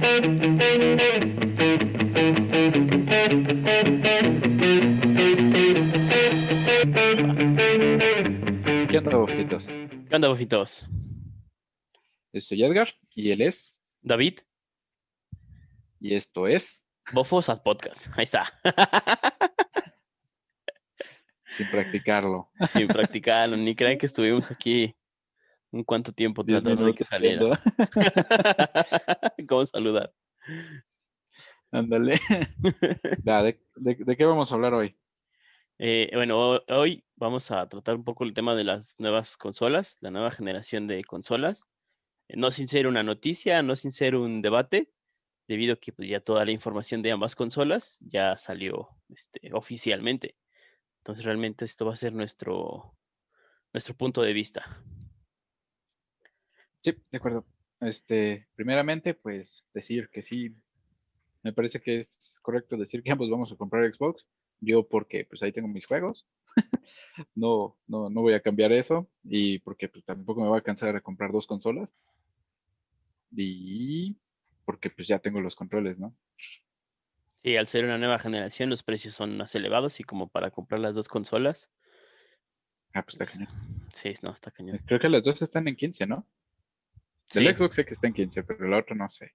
¿Qué onda, bofitos? ¿Qué onda, bofitos? Soy Edgar y él es, David, y esto es Bofos al Podcast. Ahí está. Sin practicarlo. Sin practicarlo, ni crean que estuvimos aquí un cuánto tiempo tratando de que saliera. ¿Cómo saludar? Ándale. ¿De, de, de qué vamos a hablar hoy? Eh, bueno, ho- hoy vamos a tratar un poco el tema de las nuevas consolas, la nueva generación de consolas. Eh, No sin ser una noticia, no sin ser un debate, debido a que pues, ya toda la información de ambas consolas ya salió este, oficialmente. Entonces realmente esto va a ser nuestro, nuestro punto de vista. Sí, de acuerdo. Este, primeramente, pues decir que sí, me parece que es correcto decir que ambos vamos a comprar Xbox. Yo porque pues ahí tengo mis juegos. no, no, no voy a cambiar eso. Y porque pues, tampoco me va a cansar a comprar dos consolas. Y porque pues ya tengo los controles, ¿no? Sí, al ser una nueva generación, los precios son más elevados y como para comprar las dos consolas, Ah, pues está pues, cañón. sí, no, está cañón. Creo que las dos están en 15, ¿no? Sí, El Xbox sé que está en 15, pero el otro no sé.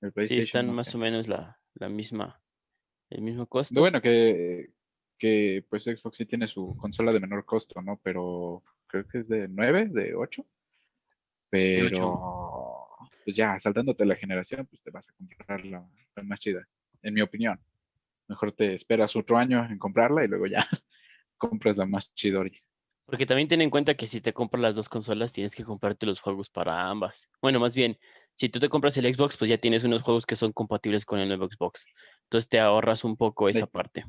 El sí, están no más sé. o menos la, la misma, el mismo costo. Bueno que, que pues Xbox sí tiene su consola de menor costo, ¿no? Pero creo que es de 9, de 8. De ocho. Pero pues ya, saltándote la generación, pues te vas a comprar la, la más chida, en mi opinión. Mejor te esperas otro año en comprarla y luego ya compras la más chidoris. Porque también ten en cuenta que si te compras las dos consolas, tienes que comprarte los juegos para ambas. Bueno, más bien, si tú te compras el Xbox, pues ya tienes unos juegos que son compatibles con el nuevo Xbox. Entonces te ahorras un poco esa De- parte.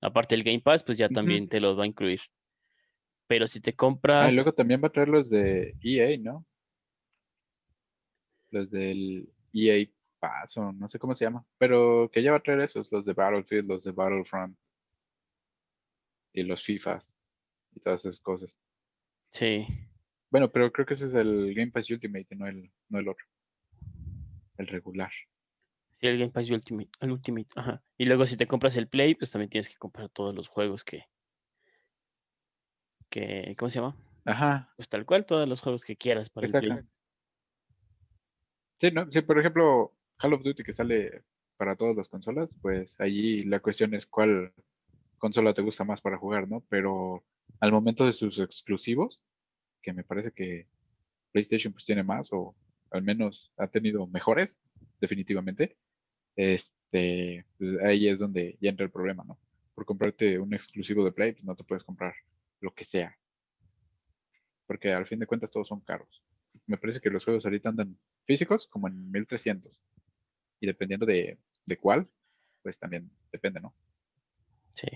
Aparte el Game Pass, pues ya también te los va a incluir. Pero si te Ah, compras... y luego también va a traer los de EA, ¿no? Los del EA Pass o no sé cómo se llama. Pero que ya va a traer esos, los de Battlefield, los de Battlefront. Y los FIFAs. Y todas esas cosas. Sí, Bueno, pero creo que ese es el Game Pass Ultimate, no el, no el otro. El regular. sí, el Game Pass Ultimate, el Ultimate, ajá. Y luego si te compras el Play, pues también tienes que comprar todos los juegos que... que ¿Cómo se llama? Ajá, Pues tal cual, todos los juegos que quieras para el Play. exacto. Sí, ¿no? Sí, por ejemplo, Call of Duty que sale para todas las consolas, pues allí la cuestión es cuál consola te gusta más para jugar, ¿no? Pero al momento de sus exclusivos, que me parece que PlayStation pues tiene más o al menos ha tenido mejores, definitivamente, este, pues ahí es donde ya entra el problema, ¿no? Por comprarte un exclusivo de Play, pues no te puedes comprar lo que sea. Porque al fin de cuentas todos son caros. Me parece que los juegos ahorita andan físicos como en 1300. Y dependiendo de, de cuál, pues también depende, ¿no? Sí.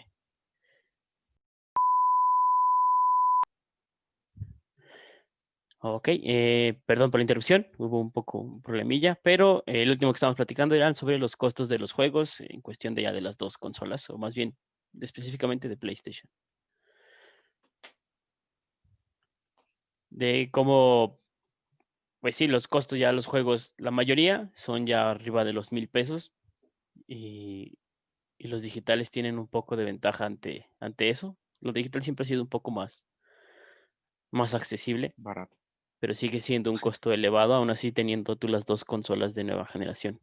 Ok, eh, perdón por la interrupción, hubo un poco un problemilla, pero eh, el último que estábamos platicando eran sobre los costos de los juegos en cuestión de ya de las dos consolas, o más bien de- específicamente de PlayStation. De cómo, pues sí, los costos ya los juegos, la mayoría son ya arriba de los mil pesos y, y los digitales tienen un poco de ventaja ante, ante eso. Lo digital siempre ha sido un poco más, más accesible Barato. Pero sigue siendo un costo elevado, aún así teniendo tú las dos consolas de nueva generación.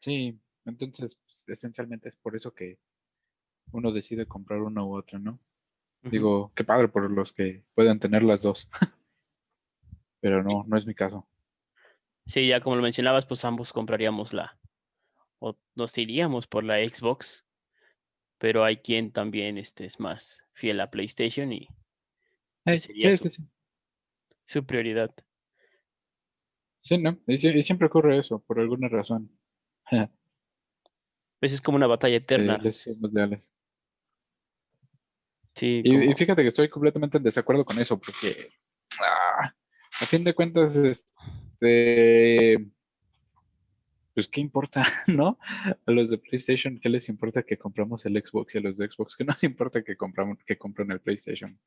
Sí, entonces pues, esencialmente es por eso que uno decide comprar una u otra, ¿no? Digo, qué padre por los que puedan tener las dos. Pero no, no es mi caso. Sí, ya como lo mencionabas, pues ambos compraríamos la, o nos iríamos por la Xbox, pero hay quien también este, es más fiel a PlayStation y Eh, sería sí, su- sí, su prioridad. Sí, ¿no? Y, sie- y siempre ocurre eso, por alguna razón. Pues es como una batalla eterna. les somos leales. Sí, Y, fíjate que estoy completamente en desacuerdo con eso, porque ah, a fin de cuentas, este, pues qué importa, ¿no? A los de PlayStation, ¿qué les importa que compramos el Xbox y a los de Xbox, ¿qué nos importa que compramos, que compren el PlayStation?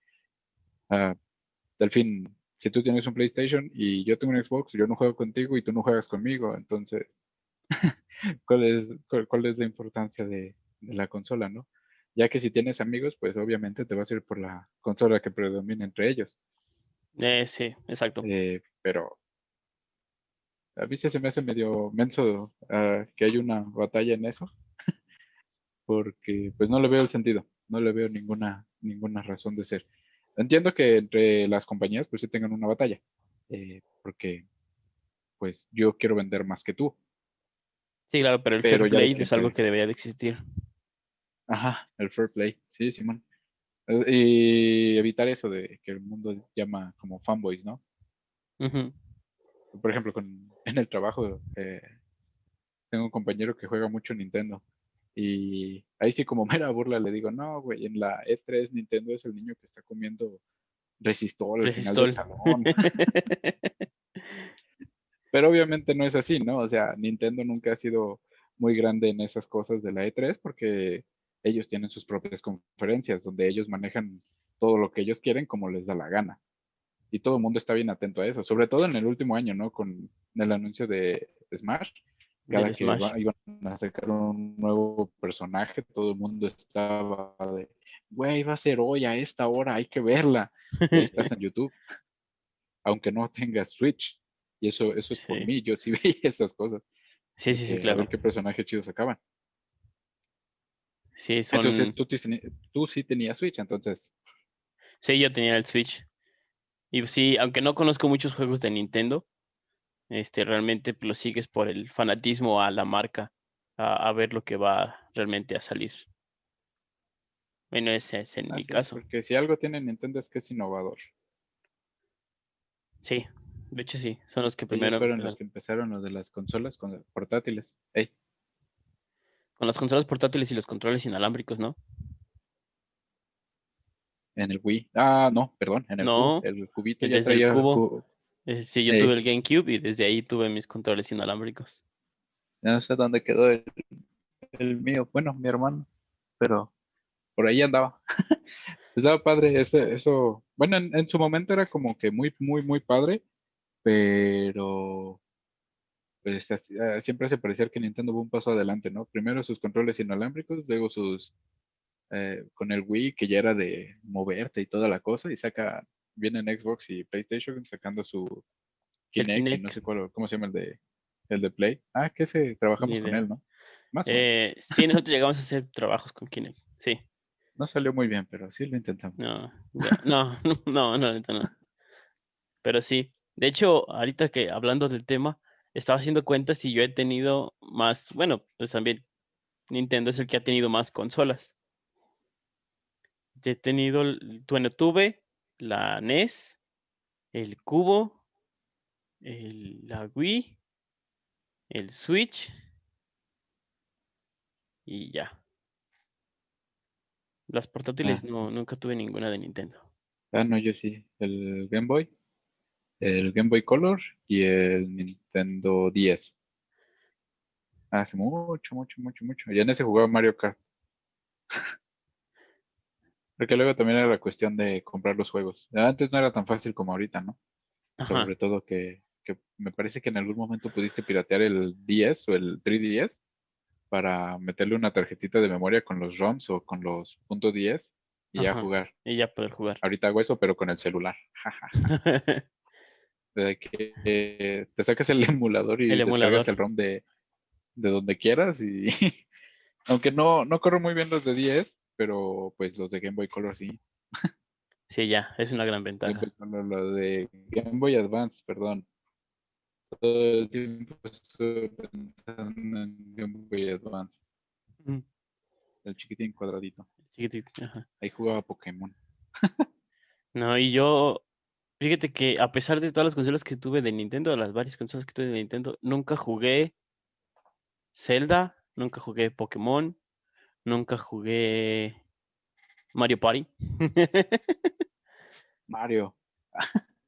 Al fin, si tú tienes un PlayStation y yo tengo un Xbox, yo no juego contigo y tú no juegas conmigo, entonces, ¿cuál es, cuál, es la importancia de, la consola, no? Ya que si tienes amigos, pues obviamente te vas a ir por la consola que predomina entre ellos. Eh, sí, exacto. Eh, pero a mí se me hace medio menso ah, que hay una batalla en eso, porque pues no le veo el sentido, no le veo ninguna, ninguna razón de ser. Entiendo que entre las compañías pues sí tengan una batalla, eh, porque pues yo quiero vender más que tú. Sí, claro, pero el fair play es algo que debería de existir. Ajá, el fair play, sí, Simón. Eh, y evitar eso de que el mundo llama como fanboys, ¿no? Por ejemplo, con, en el trabajo eh, tengo un compañero que juega mucho Nintendo y ahí sí como mera burla le digo, no, güey, en la E3 Nintendo es el niño que está comiendo resistol al final del Pero obviamente no es así, ¿no? O sea, Nintendo nunca ha sido muy grande en esas cosas de la E3 porque ellos tienen sus propias conferencias donde ellos manejan todo lo que ellos quieren como les da la gana. Y todo el mundo está bien atento a eso, sobre todo en el último año, ¿no? Con el anuncio de Smash, cada que iban a sacar un nuevo personaje, todo el mundo estaba de, güey, va a ser hoy a esta hora, hay que verla. Y estás en YouTube, aunque no tengas Switch. Y eso, eso es por mí, yo sí veía esas cosas. Sí, sí, sí, claro. A ver qué personajes chidos sacaban. Sí, son... Entonces tú, tú sí tenías Switch, entonces. Sí, yo tenía el Switch. Y sí, aunque no conozco muchos juegos de Nintendo, este, realmente lo sigues por el fanatismo a la marca, a, ver lo que va realmente a salir. Bueno, ese es en mi caso. Porque si algo tiene Nintendo es que es innovador. Sí, de hecho sí, son los que primero... fueron los que empezaron los de las consolas con portátiles. Con las consolas portátiles y los controles inalámbricos, ¿no? En el Wii. Ah, no, perdón, en el, no, el cubito ya traía el cubo. Eh, sí, yo tuve el GameCube y desde ahí tuve mis controles inalámbricos. no sé dónde quedó el, mío, bueno, mi hermano, pero por ahí andaba. Estaba padre, este, eso, bueno, en, su momento era como que muy, muy, muy padre, pero pues, ah, siempre se parecía que Nintendo fue un paso adelante, ¿no? Primero sus controles inalámbricos, luego sus, eh, con el Wii, que ya era de moverte y toda la cosa, y saca vienen Xbox y PlayStation sacando su Kinect, no sé cuál, cómo se llama el de el de Play. Ah, que ese trabajamos con él, ¿no? Más eh, sí, nosotros llegamos a hacer trabajos con Kinect, sí. No salió muy bien, pero sí lo intentamos. No, no, no, no, no, Pero sí. De hecho, ahorita que hablando del tema, estaba haciendo cuentas y yo he tenido más, bueno, pues también Nintendo es el que ha tenido más consolas. He tenido, bueno, tuve la NES, el Cubo, el, la Wii, el Switch y ya. Las portátiles ah. no, nunca tuve ninguna de Nintendo. Ah, no, yo sí. El Game Boy, el Game Boy Color y el Nintendo 10. Hace mucho, mucho, mucho, mucho. Ya en ese jugaba Mario Kart. Porque luego también era la cuestión de comprar los juegos. Antes no era tan fácil como ahorita, ¿no? Sobre todo que, me parece que en algún momento pudiste piratear el 10 o el 3DS para meterle una tarjetita de memoria con los ROMs o con los puntos 10 y ya jugar. Y ya poder jugar. Ahorita hago eso, pero con el celular. de que te sacas el emulador y el descargas el ROM de, de donde quieras y aunque no, no corro muy bien los de 10, pero pues los de Game Boy Color sí. Sí, ya, es una gran ventaja. Lo de Game Boy Advance, perdón. Todo el tiempo estuve pensando en Game Boy Advance. El chiquitín cuadradito. Chiquitín, ajá. Ahí jugaba Pokémon. no, y yo, fíjate que a pesar de todas las consolas que tuve de Nintendo, de las varias consolas que tuve de Nintendo, nunca jugué Zelda, nunca jugué Pokémon, Nunca jugué Mario Party. Mario.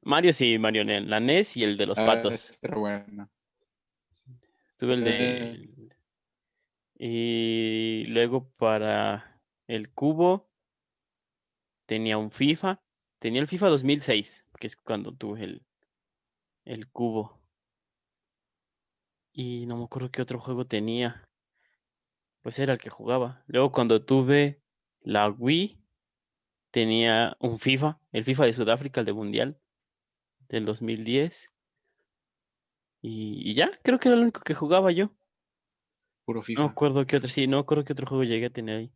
Mario sí, Mario la NES y el de los ah, patos. bueno. Tuve el de. Eh. Y luego para el cubo tenía un FIFA. Tenía el FIFA 2006 que es cuando tuve el, el cubo. Y no me acuerdo qué otro juego tenía. Pues era el que jugaba. Luego cuando tuve la Wii, tenía un FIFA, el FIFA de Sudáfrica, el de Mundial, del 2010. Y, y ya, creo que era lo único que jugaba yo. Puro No FIFA. me acuerdo qué otro, sí, no acuerdo qué otro juego llegué a tener ahí.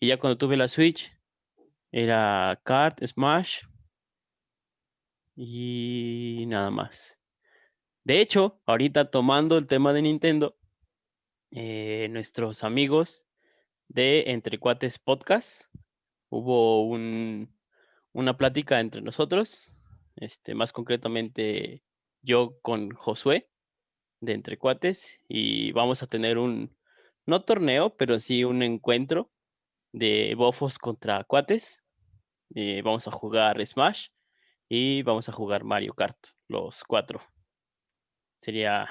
Y ya cuando tuve la Switch, era Kart, Smash y nada más. De hecho, ahorita tomando el tema de Nintendo, eh, nuestros amigos de Entre Cuates Podcast, hubo un, una plática entre nosotros, este, más concretamente yo con Josué de Entre Cuates, y vamos a tener un, no torneo, pero sí un encuentro de bofos contra cuates. Eh, vamos a jugar Smash y vamos a jugar Mario Kart, los cuatro. Sería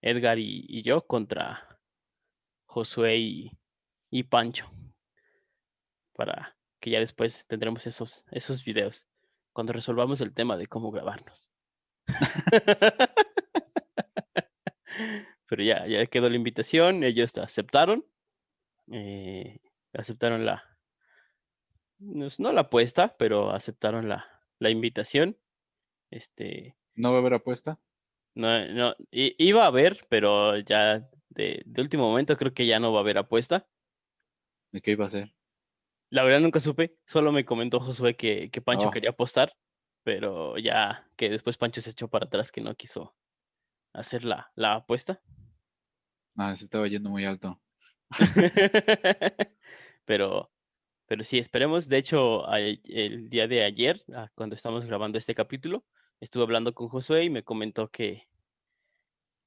Edgar y yo contra Josué y, y Pancho. Para que ya después tendremos esos, esos videos cuando resolvamos el tema de cómo grabarnos. Pero ya, ya quedó la invitación, ellos aceptaron. eh, aceptaron la, no la apuesta, pero aceptaron la, la invitación. Este, ¿No va a haber apuesta? no, no, iba a haber, pero ya de, de último momento creo que ya no va a haber apuesta. ¿De qué iba a ser? La verdad nunca supe, solo me comentó Josué que, que Pancho Oh. quería apostar, pero ya que después Pancho se echó para atrás que no quiso hacer la, la apuesta. Ah, se estaba yendo muy alto. pero, pero sí, esperemos. De hecho, el día de ayer, ah, cuando estamos grabando este capítulo, estuve hablando con Josué y me comentó que,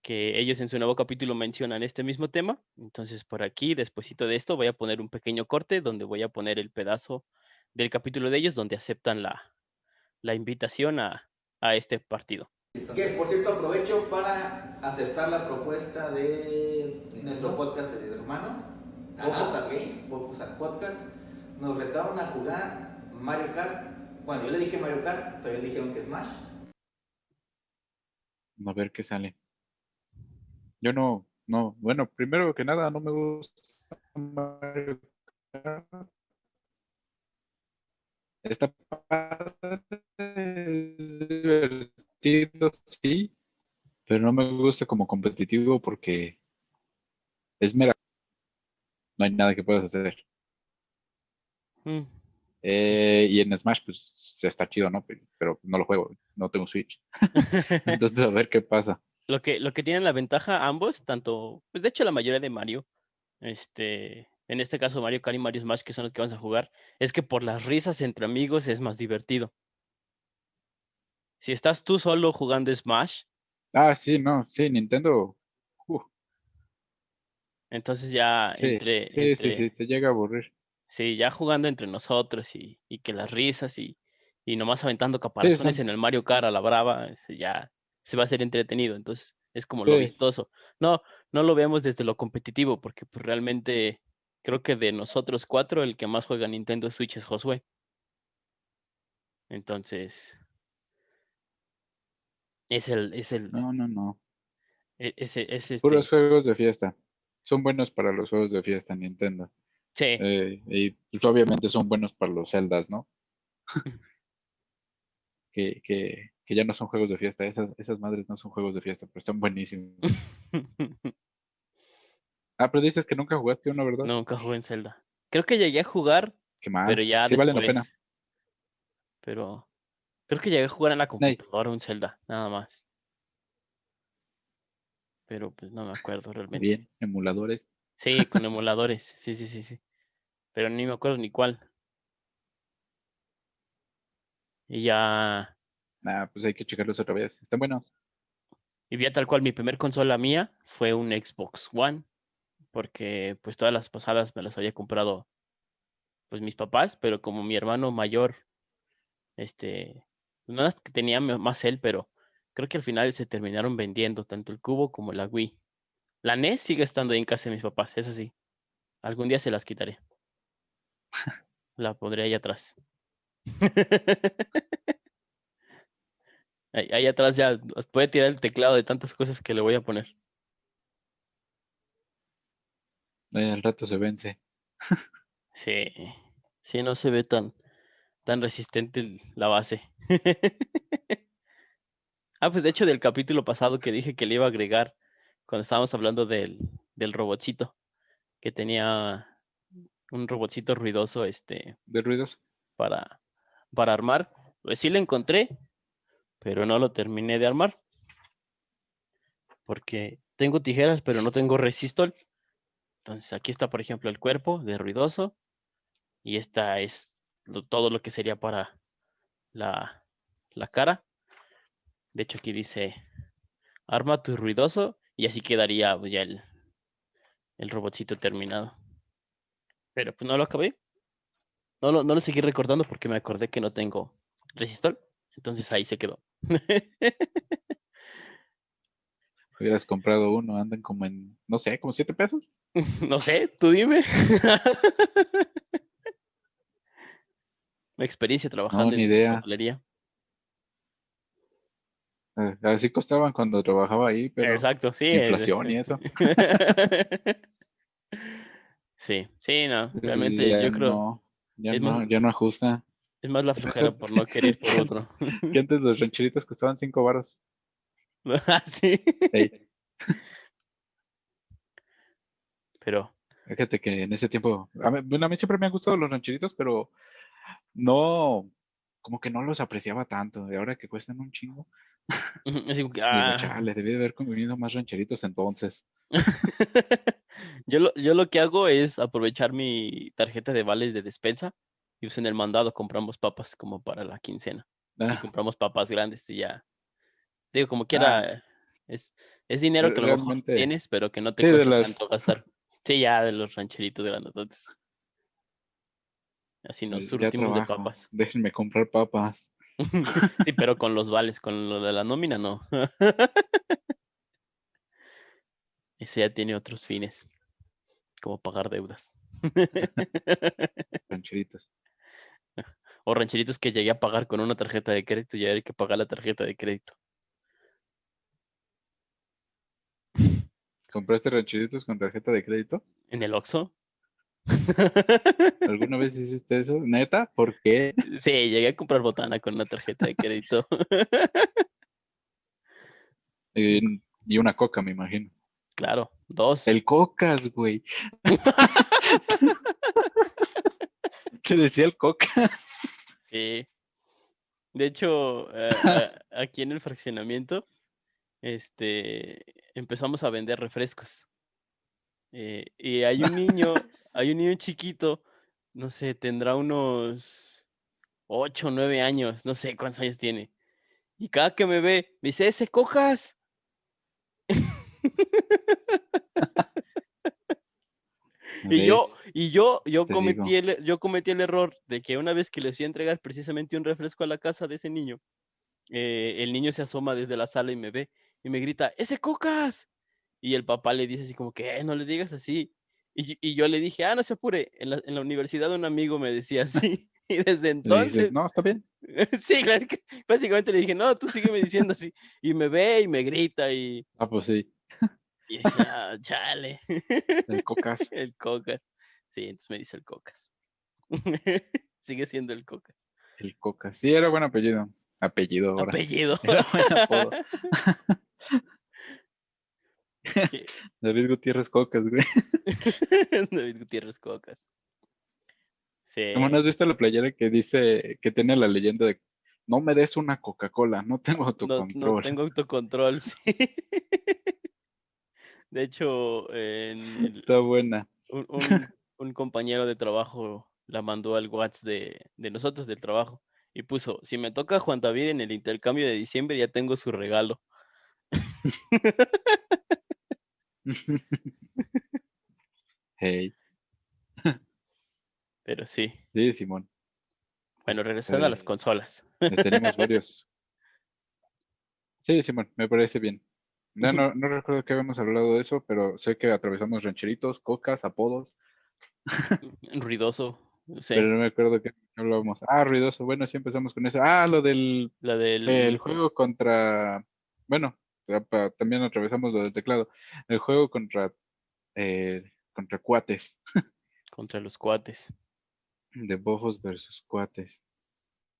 que ellos en su nuevo capítulo mencionan este mismo tema. Entonces, por aquí, despuesito de esto, voy a poner un pequeño corte donde voy a poner el pedazo del capítulo de ellos donde aceptan la, la invitación a, a este partido. Que por cierto aprovecho para aceptar la propuesta de nuestro podcast de hermano, Bofos at Games, Bofos at Podcast. Nos retaron a jugar Mario Kart. Bueno, yo le dije Mario Kart, pero ellos dijeron que Smash. A ver qué sale. Yo no, no, bueno, primero que nada, no me gusta Mario Kart. Está padre, es divertido, sí, pero no me gusta como competitivo porque es mera. No hay nada que puedas hacer. Mm, Eh, y en Smash, pues está chido, ¿no? Pero, pero no lo juego, no tengo Switch. Entonces, a ver qué pasa. Lo que, lo que tienen la ventaja ambos, tanto, pues de hecho la mayoría de Mario, este, en este caso Mario Kart y Mario Smash, que son los que vamos a jugar, es que por las risas entre amigos es más divertido. Si estás tú solo jugando Smash, Ah, sí, no, sí, Nintendo. uh, entonces ya sí, entre, sí, entre- sí, sí, te llega a aburrir. sí, ya jugando entre nosotros y, y que las risas y, y nomás aventando caparazones son- en el Mario Kart a la brava, ya se va a hacer entretenido. Entonces es como lo vistoso. No, no lo vemos desde lo competitivo, porque pues, realmente creo que de nosotros cuatro, el que más juega Nintendo Switch es Josué. Entonces, es el, es el, No, no, no. e- es este, Puros juegos de fiesta. Son buenos para los juegos de fiesta, Nintendo. sí, Eh, y pues obviamente son buenos para los Zeldas, ¿no? que, que, que ya no son juegos de fiesta. Esas, esas madres no son juegos de fiesta, pero están buenísimos. Ah, pero dices que nunca jugaste uno, ¿verdad? nunca jugué en Zelda. Creo que llegué a jugar Qué mal. pero ya sí después. vale la pena. Pero creo que llegué a jugar en la computadora un Zelda, nada más. Pero pues no me acuerdo realmente. Bien, emuladores. Sí, con emuladores, sí, sí, sí, sí. Pero ni me acuerdo ni cuál. Y ya, Nah, pues hay que checarlos otra vez. Están buenos. y ya tal cual, mi primer consola mía fue un Xbox One, porque pues todas las pasadas me las había comprado pues mis papás, pero como mi hermano mayor, este, no es que tenía más él, pero creo que al final se terminaron vendiendo tanto el cubo como la Wii. La NES sigue estando ahí en casa de mis papás, es así. Algún día se las quitaré. La pondré ahí atrás. Ahí, ahí atrás ya puede tirar el teclado de tantas cosas que le voy a poner. Al rato se vence. Sí, sí, no se ve tan, tan resistente la base. Ah, pues de hecho del capítulo pasado que dije que le iba a agregar cuando estábamos hablando del, del robotcito, que tenía un robotcito ruidoso este, ¿De ruidos? para, para armar, pues sí lo encontré, pero no lo terminé de armar. Porque tengo tijeras, pero no tengo resistol. Entonces aquí está, por ejemplo, el cuerpo de ruidoso. Y esta es todo lo que sería para la, la cara. De hecho, aquí dice arma tu ruidoso. Y así quedaría pues, ya el, el robotcito terminado. Pero pues no lo acabé. No lo, no lo seguí recordando porque me acordé que no tengo resistol. Entonces ahí se quedó. Hubieras comprado uno, andan como en, no sé, como siete pesos. No sé, tú dime. Mi experiencia trabajando ni en idea. hotelería. Eh, Así costaban cuando trabajaba ahí, pero Exacto, sí. es- inflación y es- eso. sí, sí, no. Realmente yo creo no, ya no, ya no ajusta. Es más la flojera por no querer por otro. Que antes los rancheritos costaban cinco varos. Ah, sí. Pero fíjate que en ese tiempo, a mí, bueno, a mí siempre me han gustado los rancheritos, pero no, como que no los apreciaba tanto. Y ahora que cuestan un chingo, así que, ah, chale, debí de haber comido más rancheritos entonces. yo, lo, yo lo que hago es aprovechar mi tarjeta de vales de despensa y pues en el mandado compramos papas como para la quincena. y Ah, compramos papas grandes y ya. Digo, como quiera, es, es dinero que a lo mejor tienes, pero que no te Sí, cuesta las- tanto gastar. Sí, ya de los rancheritos grandes. Así nos surtimos de papas. Déjenme comprar papas. Sí, pero con los vales, con lo de la nómina, no. Ese ya tiene otros fines, como pagar deudas. Rancheritos. O rancheritos que llegué a pagar con una tarjeta de crédito y ahora hay que pagar la tarjeta de crédito. ¿Compraste rancheritos con tarjeta de crédito? En el Oxxo. ¿Alguna vez hiciste eso? ¿Neta? ¿Por qué? Sí, llegué a comprar botana con una tarjeta de crédito. Y, y una coca, me imagino. Claro, dos. El cocas, güey. ¿Qué decía el coca? Sí. De hecho, eh, a- aquí en el fraccionamiento, este, empezamos a vender refrescos. Eh, y hay un niño, hay un niño chiquito, no sé, tendrá unos ocho o nueve años, no sé cuántos años tiene. Y cada que me ve, me dice, ese cojas. Y yo, y yo, yo Te cometí digo. el, yo cometí el error de que una vez que les fui a entregar precisamente un refresco a la casa de ese niño, eh, el niño se asoma desde la sala y me ve y me grita, ¡ese cocas! Y el papá le dice así como que, "Eh, no le digas así. Y, yo- y yo le dije, ah, no se apure, en la, en la universidad un amigo me decía así. Y desde Le entonces, dices, no, está bien. sí, claro que básicamente le dije, no, tú sígueme diciendo así. Y me ve y me grita y, Ah, pues sí, y dije, "Ah, chale. el cocas. El Cocas. Sí, entonces me dice el Cocas. Sigue siendo el Cocas. El cocas. Sí, era buen apellido. Apellido ahora. Apellido. Era buen apodo. Que- David Gutiérrez Cocas, güey. David Gutiérrez Cocas. Sí. ¿Cómo no has visto la playera que dice, que tiene la leyenda de no me des una Coca-Cola, no tengo No, autocontrol? no tengo autocontrol, sí. De hecho, en el- Está buena. un, un- un compañero de trabajo la mandó al WhatsApp de, de nosotros del trabajo y puso, si me toca Juan David en el intercambio de diciembre, ya tengo su regalo. hey, Pero sí. sí, Simón. Bueno, regresando a las Eh, consolas. Ya tenemos varios. Sí, Simón, me parece bien. No, no, no recuerdo que habíamos hablado de eso, pero sé que atravesamos rancheritos, cocas, apodos, Ruidoso. Sí. pero no me acuerdo qué, Hablábamos, ah, ruidoso, bueno, sí empezamos con eso. Ah, lo del La del... el juego contra, bueno, también atravesamos lo del teclado. El juego contra, eh, contra cuates, Contra los cuates. de bofos versus cuates.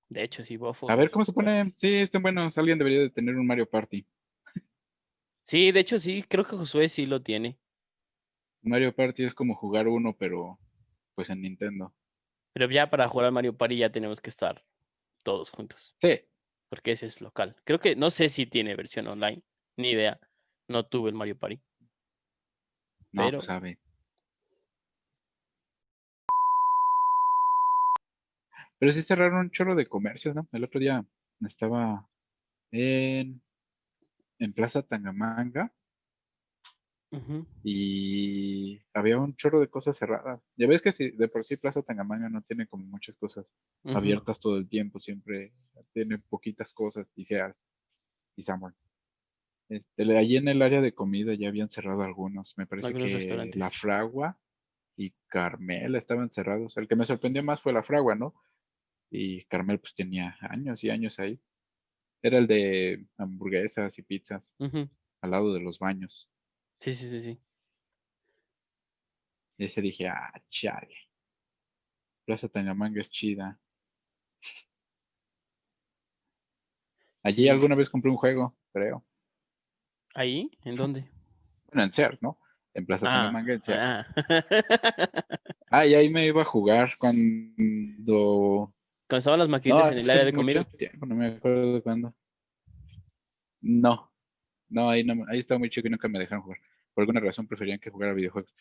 De hecho, sí, bofo. A ver cómo se pone. Sí, están buenos. Alguien debería de tener un Mario Party. Sí, de hecho, sí, creo que Josué sí lo tiene. Mario Party es como jugar uno, pero pues en Nintendo. Pero ya para jugar al Mario Party ya tenemos que estar todos juntos. Sí, Porque ese es local. Creo que, no sé si tiene versión online. Ni idea. No tuve el Mario Party. no, Pero- pues sabe. Pero sí cerraron un chorro de comercios, ¿no? El otro día estaba en, en Plaza Tangamanga Ujú. y había un chorro de cosas cerradas. Ya ves que si de por sí Plaza Tangamanga no tiene como muchas cosas abiertas todo el tiempo, siempre tiene poquitas cosas y seas y Samuel. Este, allí en el área de comida ya habían cerrado algunos. Me parece Algunos que. La Fragua y Carmel estaban cerrados. El que me sorprendió más fue La Fragua, ¿no? Y Carmel pues tenía años y años ahí. Era el de hamburguesas y pizzas al lado de los baños. Sí, sí, sí, sí. Y ese dije, ah, chale. Plaza Tangamanga es chida. Allí Sí. alguna vez compré un juego, creo. ¿Ahí? ¿En dónde? Bueno, en Sears, ¿no? En Plaza Ah, Tangamanga, en Sears. ah. Ah, y ahí me iba a jugar cuando... Cuando estaban las No, maquinitas en el área de comida. tiempo, no me acuerdo de cuándo. No, no, ahí, no, ahí estaba muy chico y nunca me dejaron jugar. Por alguna razón preferían que jugara videojuegos.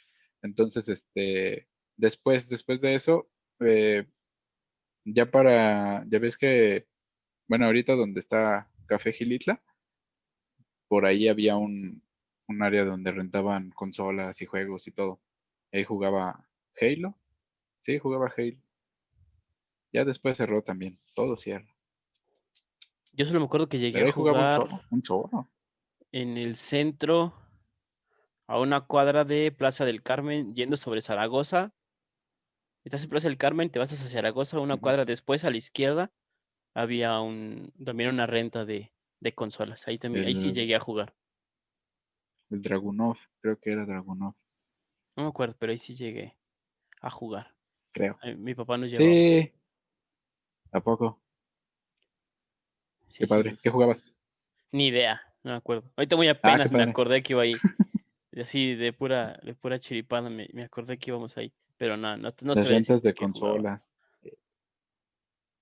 Entonces, este, después, después de eso, eh, ya para, ya ves que, bueno, ahorita donde está Café Gilitla, por ahí había un, un área donde rentaban consolas y juegos y todo. Ahí jugaba Halo. Sí, jugaba Halo. Ya después cerró también. Todo cierra. Yo solo me acuerdo que llegué Pero a jugar un chorro. Un chorro. en el centro, a una cuadra de Plaza del Carmen, yendo sobre Zaragoza. Estás en Plaza del Carmen, te vas hacia Zaragoza, una cuadra después a la izquierda había un, también una renta de, de consolas. Ahí también, ahí sí llegué a jugar. El Dragunov. Creo que era Dragunov. No me acuerdo, pero ahí sí llegué a jugar. Creo. Mi papá nos llevaba. Sí. ¿A poco? Sí, Qué sí, padre. ¿Qué jugabas? Ni idea, no me acuerdo. Ahorita muy Ah, apenas me acordé que iba ahí. Así de pura, de pura chiripada me, me acordé que íbamos ahí. Pero no, no, no Las rentas de decirte qué jugaba. consolas.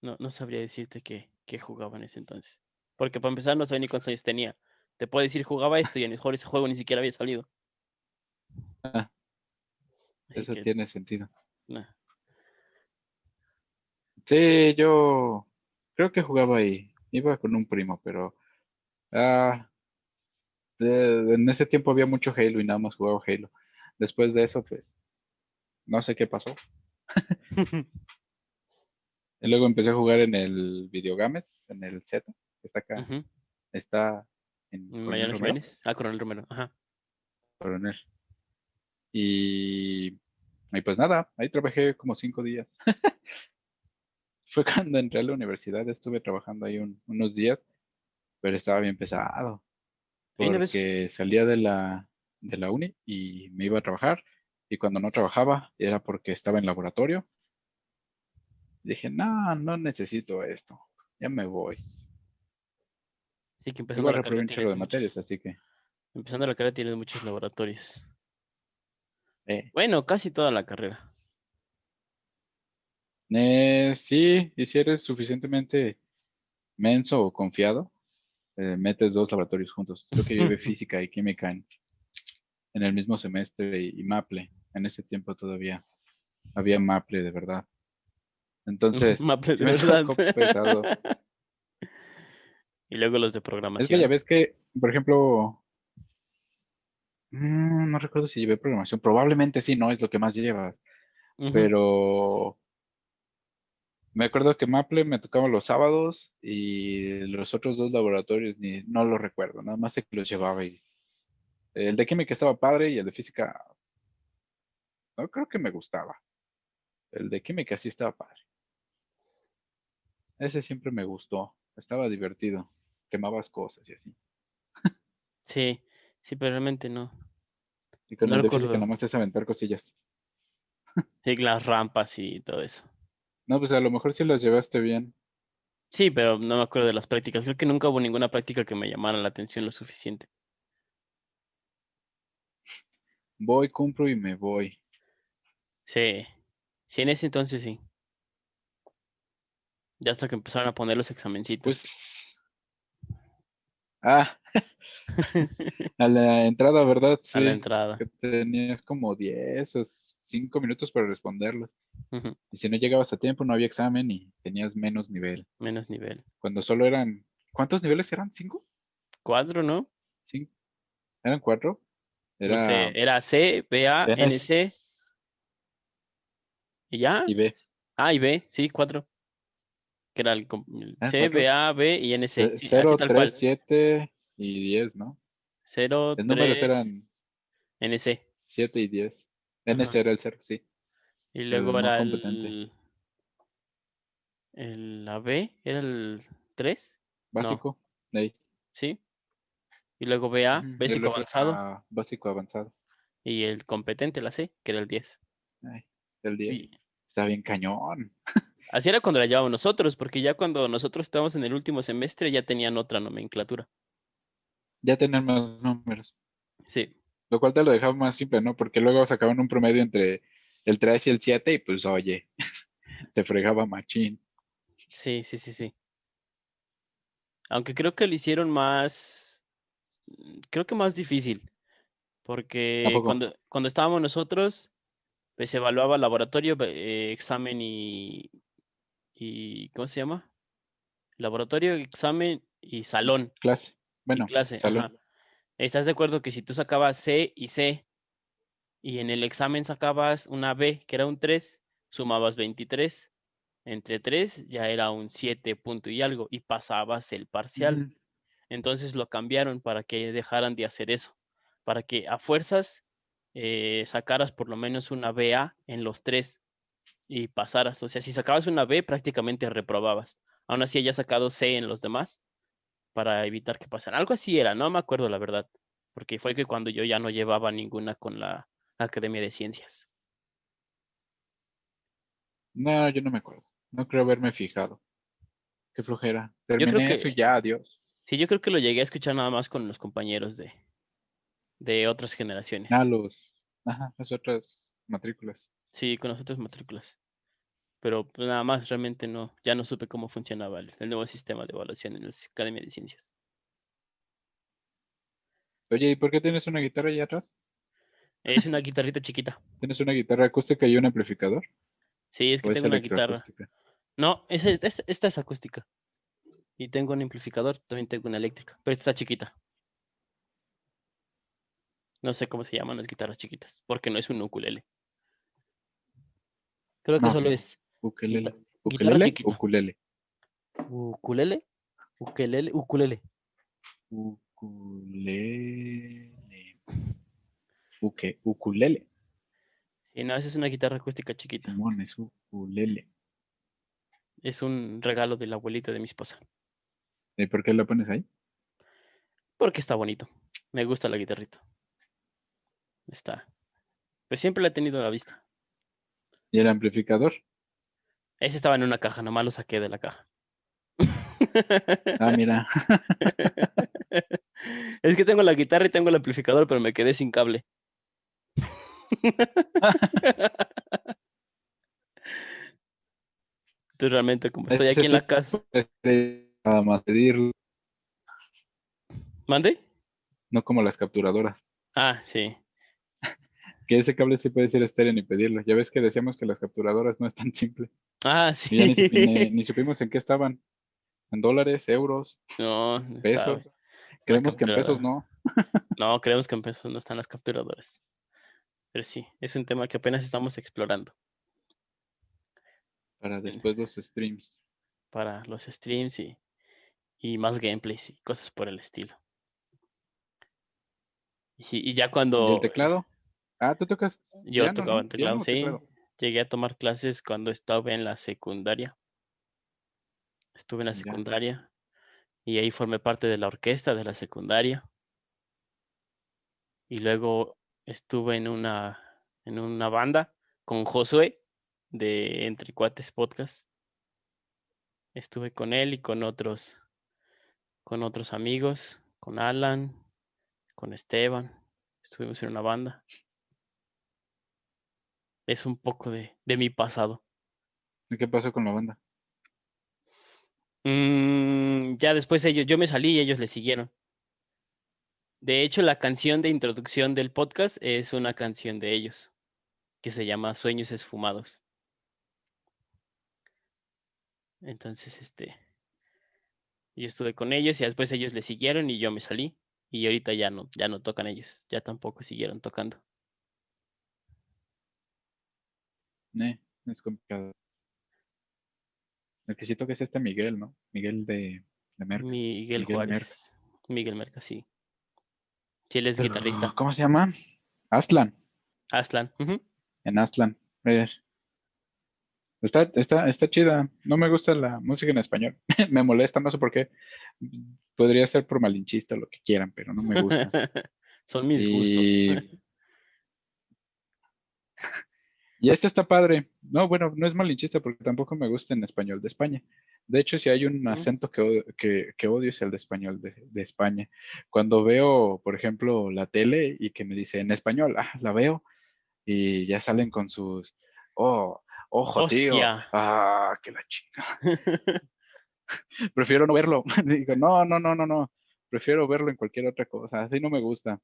No, no sabría decirte qué, qué jugaba en ese entonces. Porque para empezar no sabía ni cuántos años tenía. Te puedo decir jugaba esto y a lo mejor ese juego ni siquiera había salido. Ah, Eso que, tiene sentido. nah. Sí, yo creo que jugaba ahí. Iba con un primo, pero ah, de- en ese tiempo había mucho Halo y nada más jugaba Halo. Después de eso, pues, no sé qué pasó. Y luego empecé a jugar en el Videogames, en el Z, que está acá. Ujú. Está en Coronel Mariano Romero, Jiménez. Ah, Coronel Romero. Ajá. Coronel. Y, y pues nada, ahí trabajé como cinco días. Fue cuando entré a la universidad, estuve trabajando ahí un- unos días, pero estaba bien pesado. Porque salía de la, de la uni y me iba a trabajar, y cuando no trabajaba era porque estaba en laboratorio. Dije, no, no necesito esto, ya me voy. Sí, que empezando la carrera tienes de materias, muchos, así que empezando la carrera tienes muchos laboratorios. eh, Bueno, casi toda la carrera. Eh, sí, y si eres suficientemente menso o confiado, eh, metes dos laboratorios juntos. Creo que llevé física y química en, en el mismo semestre y, y Maple. En ese tiempo todavía había Maple de verdad. Entonces, Maple de verdad. Y luego los de es que programación. ya ves que, por ejemplo, mm, no recuerdo si llevé programación. Probablemente sí, no es lo que más llevas. Pero me acuerdo que Maple me tocaba los sábados y los otros dos laboratorios ni no los recuerdo, nada más sé que los llevaba y el de química estaba padre y el de física no creo que me gustaba. El de química sí estaba padre. Ese siempre me gustó. Estaba divertido. Quemabas cosas y así. Sí, sí, pero realmente no. Y con No el de física nada más es aventar cosillas. Sí, las rampas y todo eso. No, pues a lo mejor sí las llevaste bien. Sí, pero no me acuerdo de las prácticas. Creo que nunca hubo ninguna práctica que me llamara la atención lo suficiente. Voy, cumplo y me voy. Sí, sí, en ese entonces sí. Ya hasta que empezaron a poner los examencitos. Pues. Ah, a la entrada, ¿verdad? a la Sí, entrada. que tenías como 10 o 5 minutos para responderlo. Y si no llegabas a tiempo, no había examen y tenías menos nivel. Menos nivel. Cuando solo eran. ¿Cuántos niveles eran? ¿Cinco? Cuatro, ¿no? ¿Cinco? ¿Eran cuatro? No sé, Era era C, BA, NC y ya. y B. Ah, y B, sí, cuatro. Que era el Ah, C, cuatro. BA, B y sí, cual. tres, siete y 10, ¿no? Cero, Los números eran NC. 7 y 10. NC era el cero, sí. Y luego no era el, el la B, era el 3, Básico. de ahí. ¿sí? Y luego BA, básico luego avanzado. era Básico avanzado. Y el competente, la C, que era el 10. Ay, el 10. Y Está bien cañón. así era cuando la llevábamos nosotros, porque ya cuando nosotros estábamos en el último semestre ya tenían otra nomenclatura. Ya tener más números. Sí, Lo cual te lo dejaba más simple, ¿no? Porque luego sacaban un promedio entre el 3 y el 7 y pues oye, te fregaba machín. sí, sí, sí, sí. Aunque creo que lo hicieron más, creo que más difícil, porque cuando, cuando estábamos nosotros, pues se evaluaba laboratorio, eh, examen y, y, ¿cómo se llama? Laboratorio, examen y salón. Clase. Bueno, clase. ¿Estás de acuerdo que si tú sacabas C y C y en el examen sacabas una B, que era un 3, sumabas 23? Entre 3 ya era un 7 punto y algo y pasabas el parcial. Entonces lo cambiaron para que dejaran de hacer eso, para que a fuerzas eh, sacaras por lo menos una BA en los tres y pasaras. O sea, si sacabas una B, prácticamente reprobabas. Aún así, hayas sacado C en los demás para evitar que pasaran. Algo así era, no me acuerdo la verdad, porque fue que cuando yo ya no llevaba ninguna con la Academia de Ciencias. No, yo no me acuerdo. No creo haberme fijado. Qué flojera. creo Terminé eso que- y ya, adiós. Sí, yo creo que lo llegué a escuchar nada más con los compañeros de, de otras generaciones. Ah, los. Ajá, las otras matrículas. Sí, con las otras matrículas. Pero pues, nada más, realmente no, ya no supe cómo funcionaba el, el nuevo sistema de evaluación en la Academia de Ciencias. Oye, ¿y por qué tienes una guitarra allá atrás? Es una guitarrita chiquita. ¿Tienes una guitarra acústica y un amplificador? Sí, es que ¿O es tengo una guitarra. No, es- es- esta es acústica. Y tengo un amplificador, también tengo una eléctrica, pero esta está chiquita. No sé cómo se llaman las guitarras chiquitas, porque no es un ukulele. Creo que No, solo es Ukelele. ¿Ukelele? Ukulele. ukulele, ukelele, ukulele. Ukulele. Uke, ukulele. Y no, esa es una guitarra acústica chiquita. Simón, es ukulele. Es un regalo del abuelito de mi esposa. ¿Y por qué la pones ahí? Porque está bonito. Me gusta la guitarrita. Está. Pues siempre la he tenido a la vista. ¿Y el amplificador? Ese estaba en una caja, nomás lo saqué de la caja. Ah, mira. es que tengo la guitarra y tengo el amplificador, pero me quedé sin cable. Entonces realmente como estoy aquí en la casa. Este, Nada más pedirlo, ¿Mande? no como las capturadoras. Ah, sí. Que ese cable sí puede ser estéreo ni pedirlo. Ya ves que decíamos que las capturadoras no es tan simple. Ah, Y ya ni, sí. ni- ni supimos en qué estaban. En dólares, euros, No, pesos. sabe. Creemos que en pesos no. No, creemos que en pesos no están las capturadoras. Pero sí, es un tema que apenas estamos explorando Para después los streams. para los streams y, y más gameplays y cosas por el estilo. Y, y ya ¿Y cuando el teclado? Ah, tú tocas. Yo piano, tocaba el teclado, sí. teclado. llegué a tomar clases cuando estaba en la secundaria. Estuve en la Ya. secundaria y ahí formé parte de la orquesta de la secundaria. Y luego estuve en una, en una banda con Josué de Entre Cuates Podcast. Estuve con él y con otros, con otros amigos, con Alan, con Esteban. Estuvimos en una banda. Es un poco de, de mi pasado. ¿Y qué pasó con la banda? Mm, ya después ellos, yo me salí y ellos le siguieron. De hecho, la canción de introducción del podcast es una canción de ellos, que se llama Sueños Esfumados. Entonces, este, yo estuve con ellos y después ellos le siguieron y yo me salí. Y ahorita ya no, ya no tocan ellos, ya tampoco siguieron tocando. Eh, es complicado. El que sí toca es este Miguel, ¿no? Miguel de, de Merck. Miguel Miguel Juárez. Merca. Miguel Merca, sí. Sí, él es Pero, guitarrista. ¿Cómo se llama? Aslan. Aslan. En Aslan. Está, está, está chida. No me gusta la música en español. me molesta, no sé por qué. Podría ser por malinchista lo que quieran, pero no me gusta. Son mis gustos. Y, este está padre. No, bueno, no es malinchista porque tampoco me gusta en español de España. De hecho, si hay un acento que, odio- que, que odio es el de español de, de España. Cuando veo, por ejemplo, la tele y que me dice en español, ah, la veo, y ya salen con sus, oh, ojo, tío, ah, que la chica. Prefiero no verlo. Digo, no, no, no, no, no. Prefiero verlo en cualquier otra cosa. Así no me gusta.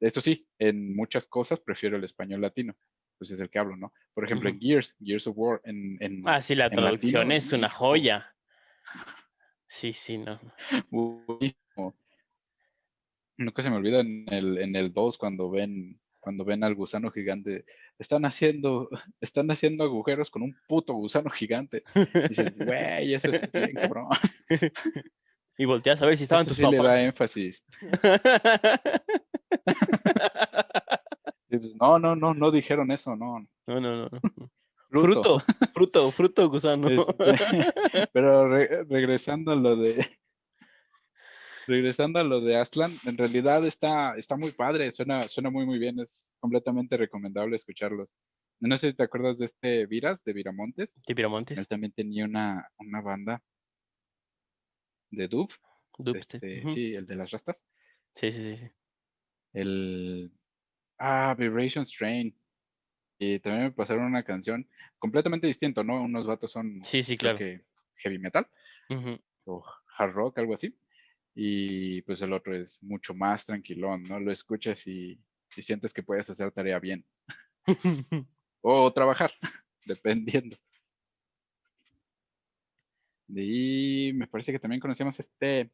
Esto sí, en muchas cosas prefiero el español latino. Pues es el que hablo, ¿no? Por ejemplo, en Ujú. Gears, Gears of War, en, en Ah, sí, la en traducción latino, es una joya. Sí, sí, no. buenísimo. Nunca se me olvida en el, en el 2 cuando ven, cuando ven al gusano gigante. Están haciendo, están haciendo agujeros con un puto gusano gigante. Y dices, güey, eso es bien cabrón. Y volteas a ver si estaban Eso tus sí le da papás. énfasis. Pues, no, no, no, no dijeron eso, no. No, no, no. Fruto. Fruto, fruto, fruto, gusano. Este, pero re- regresando a lo de regresando a lo de Aslan, en realidad está, está muy padre, suena, suena muy muy bien, es completamente recomendable escucharlos. No sé si te acuerdas de este Viras, de Viramontes. De Piramontes. Él también tenía una, una banda de dub, Dubstep, este, ujú. sí, el de las rastas. Sí, sí, sí, sí. El ah, Vibration Strain. Y también me pasaron una canción completamente distinta, ¿no? Unos vatos son Sí, sí, claro. que heavy metal. O hard rock, algo así. Y pues el otro es mucho más tranquilón, ¿no? Lo escuchas y, y sientes que puedes hacer tarea bien. O trabajar, dependiendo. De ahí me parece que también conocíamos este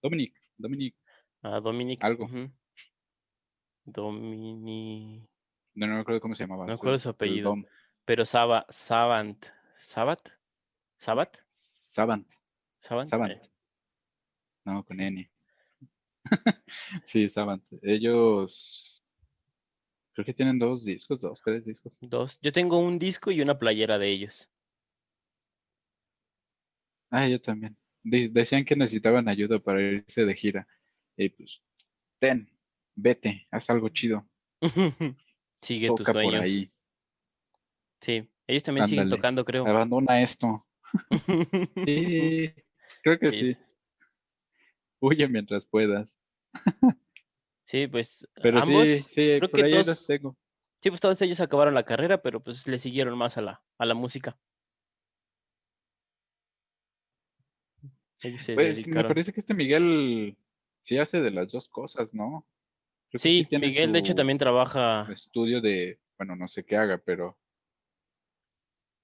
Dominic, Dominic, A Dominic. Algo. Dominic. no, no me acuerdo cómo se llamaba. No me acuerdo su el apellido. Dom. Pero Saba, Sabant. ¿Sabat? ¿Sabat? Savant, ¿Sabant? Savant. Eh, no, con N. sí, Savant. Ellos creo que tienen dos discos, dos, tres discos. dos. Yo tengo un disco y una playera de ellos. Ah, yo también. De- decían que necesitaban ayuda para irse de gira. Y pues, ten, vete, haz algo chido. Sigue tus por sueños. ahí. Sí, ellos también siguen tocando, creo. Abandona esto. Sí, creo que Sí. sí. Huye mientras puedas. Sí, pues Pero ambos, sí, sí, creo por que ahí todos, los tengo. sí, pues todos ellos acabaron la carrera, pero pues le siguieron más a la, a la música. Ellos se Pues, me parece que este Miguel sí hace de las dos cosas, ¿no? Sí, Miguel de hecho también trabaja. estudio de, bueno, no sé qué haga, pero...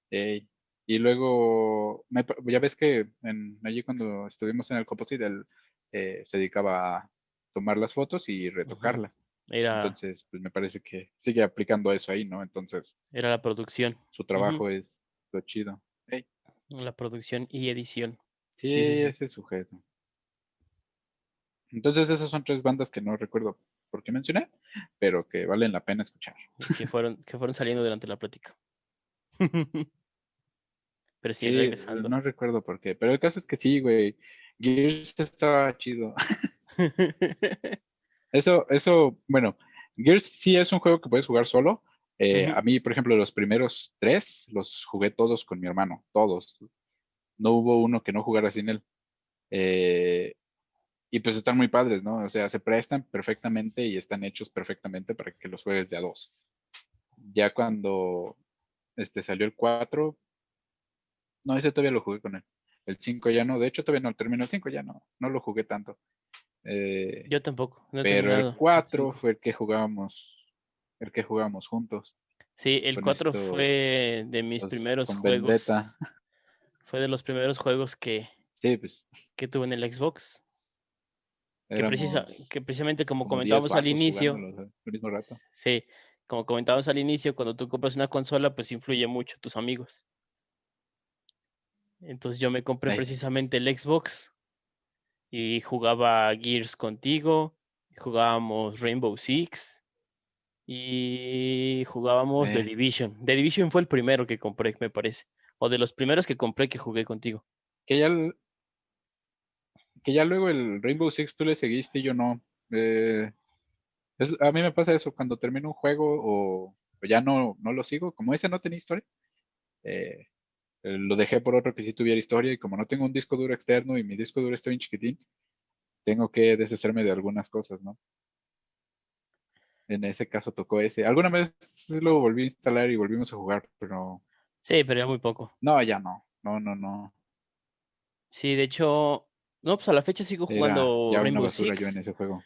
Ey, Y luego, me ya ves que en, allí cuando estuvimos en el Composite, él eh, se dedicaba a tomar las fotos y retocarlas. Era, Entonces, pues me parece que sigue aplicando eso ahí, ¿no? Entonces, era la producción, su trabajo es lo chido. La producción y edición. sí, Sí, sí, sí. ese sujeto. Entonces, esas son tres bandas que no recuerdo por qué mencioné, pero que valen la pena escuchar. que fueron, que fueron saliendo durante la plática. Pero sí, Sí, regresando. no recuerdo por qué. Pero el caso es que sí, güey. Gears estaba chido. Eso, eso, bueno, Gears sí es un juego que puedes jugar solo. Eh. A mí, por ejemplo, los primeros tres los jugué todos con mi hermano, todos. No hubo uno que no jugara sin él. Eh, y pues están muy padres, ¿no? O sea, se prestan perfectamente y están hechos perfectamente para que los juegues de a dos. Ya cuando este, salió el 4, no, ese todavía lo jugué con él. El 5 ya no, de hecho todavía no terminó el 5, ya no, no lo jugué tanto. Eh, Yo tampoco. No he pero terminado el 4 cinco. fue el que jugábamos, el que jugábamos juntos. Sí, el con 4 estos- fue de mis los primeros juegos. Vendetta. Fue de los primeros juegos que, Sí, pues. que tuve en el Xbox. Que, éramos precisa, que precisamente como como 10 comentábamos al inicio, mismo rato. sí, como comentábamos al inicio, cuando tú compras una consola, pues influye mucho tus amigos. Entonces yo me compré precisamente el Xbox y jugaba Gears contigo, jugábamos Rainbow Six y jugábamos The. Division. The Division fue el primero que compré, me parece, o de los primeros que compré que jugué contigo. Que ya, el- que ya luego el Rainbow Six tú le seguiste y yo no. Eh, es- a mí me pasa eso, cuando termino un juego o, o ya no, no lo sigo, como ese no tenía historia, eh, eh, lo dejé por otro que sí tuviera historia y como no tengo un disco duro externo y mi disco duro está bien chiquitín, tengo que deshacerme de algunas cosas, ¿no? En ese caso tocó ese. Alguna vez lo volví a instalar y volvimos a jugar, pero Sí, pero ya muy poco. no, ya no. No, no, no. Sí, de hecho, no, pues a la fecha sigo Era jugando ya una Rainbow yo Six. en ese juego.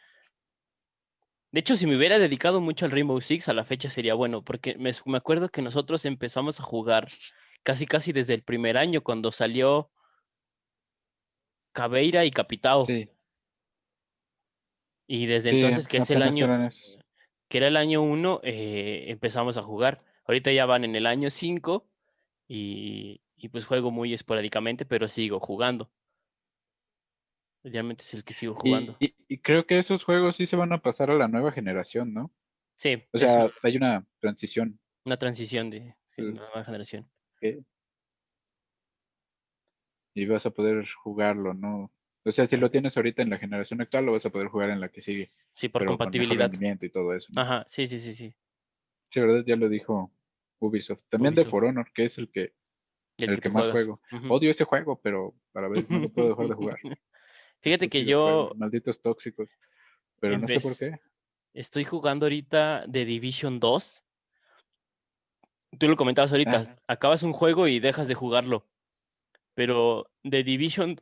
De hecho, si me hubiera dedicado mucho al Rainbow Six, a la fecha sería bueno, porque me, me acuerdo que nosotros empezamos a jugar casi casi desde el primer año, cuando salió Caveira y Capitao. Sí, Y desde sí, entonces, que es el año, que era el año 1, empezamos a jugar. Ahorita ya van en el año 5 y, y pues juego muy esporádicamente, pero sigo jugando. Realmente es el que sigo jugando. y- y creo que esos juegos sí se van a pasar a la nueva generación, ¿no? Sí, O sea, hay una transición. una transición de Sí. nueva generación. que- Y vas a poder jugarlo, ¿no? O sea, si lo tienes ahorita en la generación actual, lo vas a poder jugar en la que sigue. Sí, por pero con mejor compatibilidad. y todo eso. ¿no? Ajá, sí, sí, sí, sí. Sí, ¿verdad? Ya lo dijo Ubisoft. También de Ubisoft. For Honor, que es el que, el que más juego. Odio ese juego, pero a la vez no lo puedo dejar de jugar. Fíjate que yo Malditos tóxicos. Pero no sé por qué. estoy jugando ahorita The Division 2. Tú lo comentabas ahorita, acabas un juego y dejas de jugarlo. Pero The Division,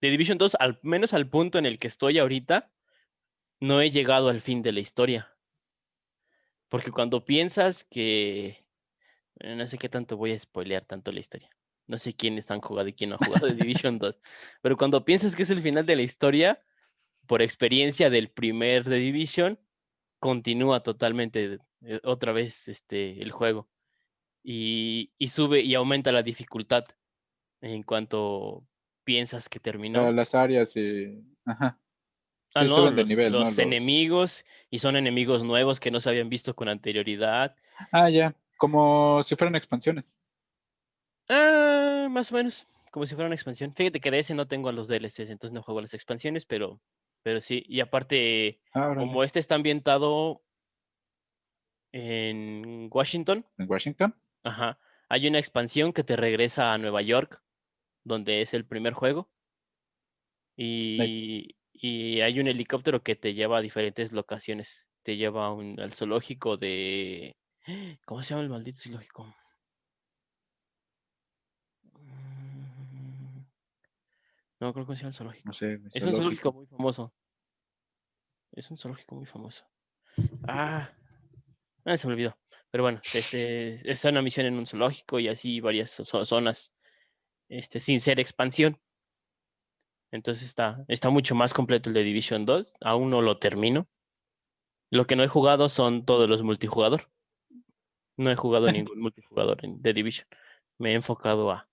The Division 2, al menos al punto en el que estoy ahorita, no he llegado al fin de la historia. Porque cuando piensas que... eh, No sé qué tanto voy a spoilear tanto la historia. No sé quiénes han jugado y quién no ha jugado The Division 2. Pero cuando piensas que es el final de la historia, por experiencia del primer The Division, continúa totalmente eh, otra vez este, el juego. Y, y sube y aumenta la dificultad en cuanto piensas que terminó. Ah, las áreas y. Ajá. Ah, no, de los Los- enemigos y son enemigos nuevos que no se habían visto con anterioridad. Ah, ya. Como si fueran expansiones. Ah, más o menos, como si fuera una expansión. Fíjate que de ese no tengo a los DLCs, entonces no juego a las expansiones, pero, pero sí. Y aparte, Ah, como este está ambientado en Washington, En Washington. ajá, hay una expansión que te regresa a Nueva York, donde es el primer juego. Y, y hay un helicóptero que te lleva a diferentes locaciones. Te lleva a un- al zoológico de... ¿Cómo se llama el maldito zoológico? No cómo se llama el zoológico. No sé. Es un zoológico muy famoso. Es un zoológico muy famoso. Ah, ah, se me olvidó. Pero bueno, este, es una misión en un zoológico y así varias zo- zonas, este, sin ser expansión. Entonces está, está mucho más completo el de Division 2. Aún no lo termino. Lo que no he jugado son todos los multijugador. No he jugado ningún multijugador The Division. Me he enfocado a,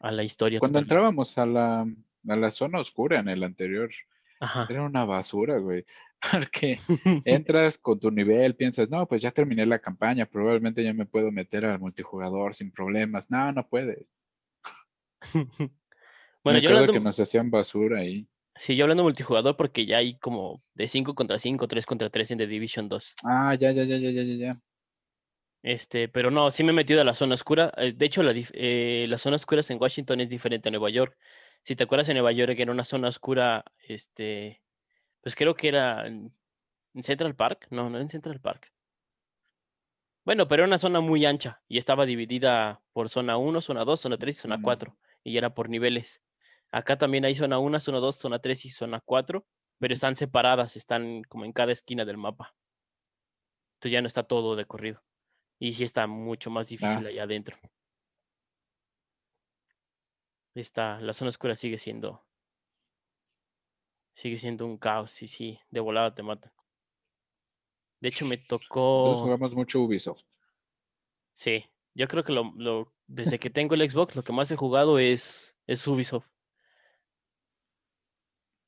a la historia. Cuando totalmente. entrábamos a la, a la zona oscura en el anterior, Ajá. era una basura, güey. Porque entras con tu nivel, piensas, no, pues ya terminé la campaña, probablemente ya me puedo meter al multijugador sin problemas. No, no puedes. bueno, Me yo hablando, que nos hacían basura ahí. sí, yo hablando multijugador porque ya hay como de 5 contra 5, 3 contra 3 en The Division 2. Ah, ya, ya, ya, ya, ya, ya. Este, pero no, sí me he metido a la zona oscura. eh, De hecho, la, eh, las zonas oscuras en Washington es diferente a Nueva York. Si te acuerdas, en Nueva York era una zona oscura, este, pues creo que era en en Central Park. No, no en Central Park. Bueno, pero era una zona muy ancha y estaba dividida por zona 1, zona 2, zona 3 y zona Mm. 4. Y era por niveles. Acá también hay zona 1, zona 2, zona 3 y zona 4, pero están separadas, están como en cada esquina del mapa. Entonces ya no está todo de corrido. Y sí está mucho más difícil Ah. allá adentro. Está, la zona oscura sigue siendo. Sigue siendo un caos, y sí, de volada te matan. De hecho, me Nosotros tocó. jugamos mucho Ubisoft. Sí, yo creo que lo, lo- desde que tengo el Xbox, lo que más he jugado es, es Ubisoft.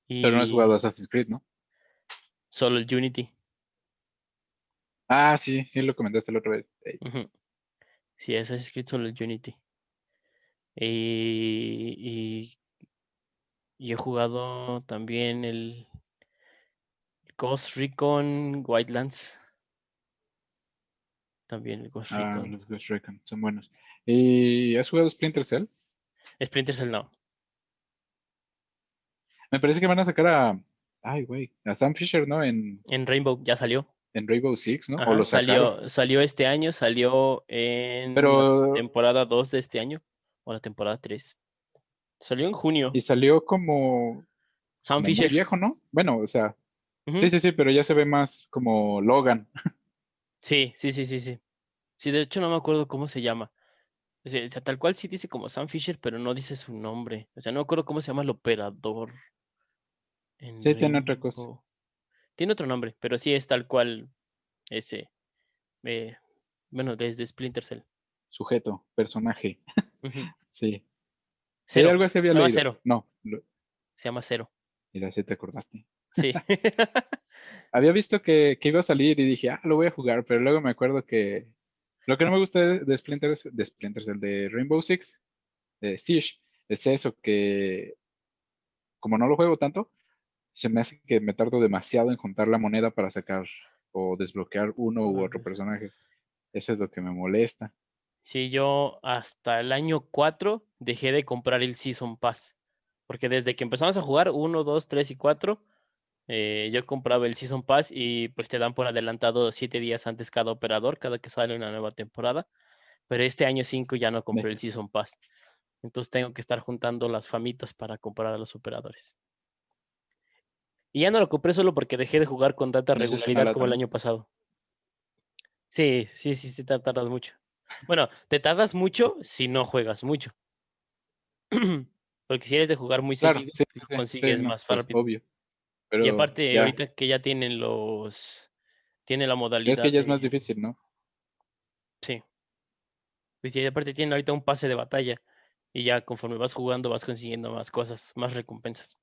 Pero no has jugado Assassin's Creed, ¿no? solo el Unity. Ah, sí, sí lo comentaste la otra vez. Sí, Assassin's Creed solo el Unity. Y, y, y he jugado también el Ghost Recon Wildlands. También el Ghost Ah, Recon. los Ghost Recon, son buenos. ¿Y has jugado Splinter Cell? Splinter Cell no. Me parece que van a sacar a. Ay, güey. A Sam Fisher, ¿no? En, En Rainbow ya salió. En Rainbow Six, ¿no? Ajá, o lo salió, salió este año, salió en la temporada 2 de este año o la temporada 3. Salió en junio. Y salió como, Sam Fisher. viejo, ¿no? Bueno, o sea. Sí, sí, sí, pero ya se ve más como Logan. Sí, sí, sí, sí, sí. Sí, de hecho no me acuerdo cómo se llama. O sea, o sea, tal cual sí dice como Sam Fisher, pero no dice su nombre. O sea, no me acuerdo cómo se llama el operador. en Sí, tiene otra cosa. Tiene otro nombre, pero sí es tal cual ese. eh, bueno, desde Splinter Cell. Sujeto, personaje. Sí. Sí, Cero. algo así había se llama leído. Cero. No, lo- Se llama Cero. mira, sí te acordaste. Sí. Había visto que, que iba a salir y dije, ah, lo voy a jugar, pero luego me acuerdo que lo que no me gusta de, de Splinter, de Splinter Cell, de Rainbow Six, de Siege, es eso, que como no lo juego tanto, se me hace que me tardo demasiado en juntar la moneda para sacar o desbloquear uno u otro personaje. Eso es lo que me molesta. Sí, yo hasta el año 4 dejé de comprar el Season Pass. Porque desde que empezamos a jugar 1, 2, 3 y 4, eh, yo compraba el Season Pass y pues te dan por adelantado 7 días antes cada operador, cada que sale una nueva temporada. Pero este año 5 ya no compré el Season Pass. Entonces tengo que estar juntando las famitas para comprar a los operadores. Y ya no lo compré solo porque dejé de jugar con tanta es regularidad como el año pasado. Sí, sí, sí, sí, te tardas mucho. Bueno, te tardas mucho si no juegas mucho. Porque si eres de jugar muy Claro, seguido, sí, sí, consigues sí, no, más pues, rápido. obvio. Y aparte, ya, ahorita que ya tienen los. Tiene la es modalidad. que ya es más difícil, ¿no? Sí. Pues y aparte tienen ahorita un pase de batalla. Y ya conforme vas jugando vas consiguiendo más cosas, más recompensas.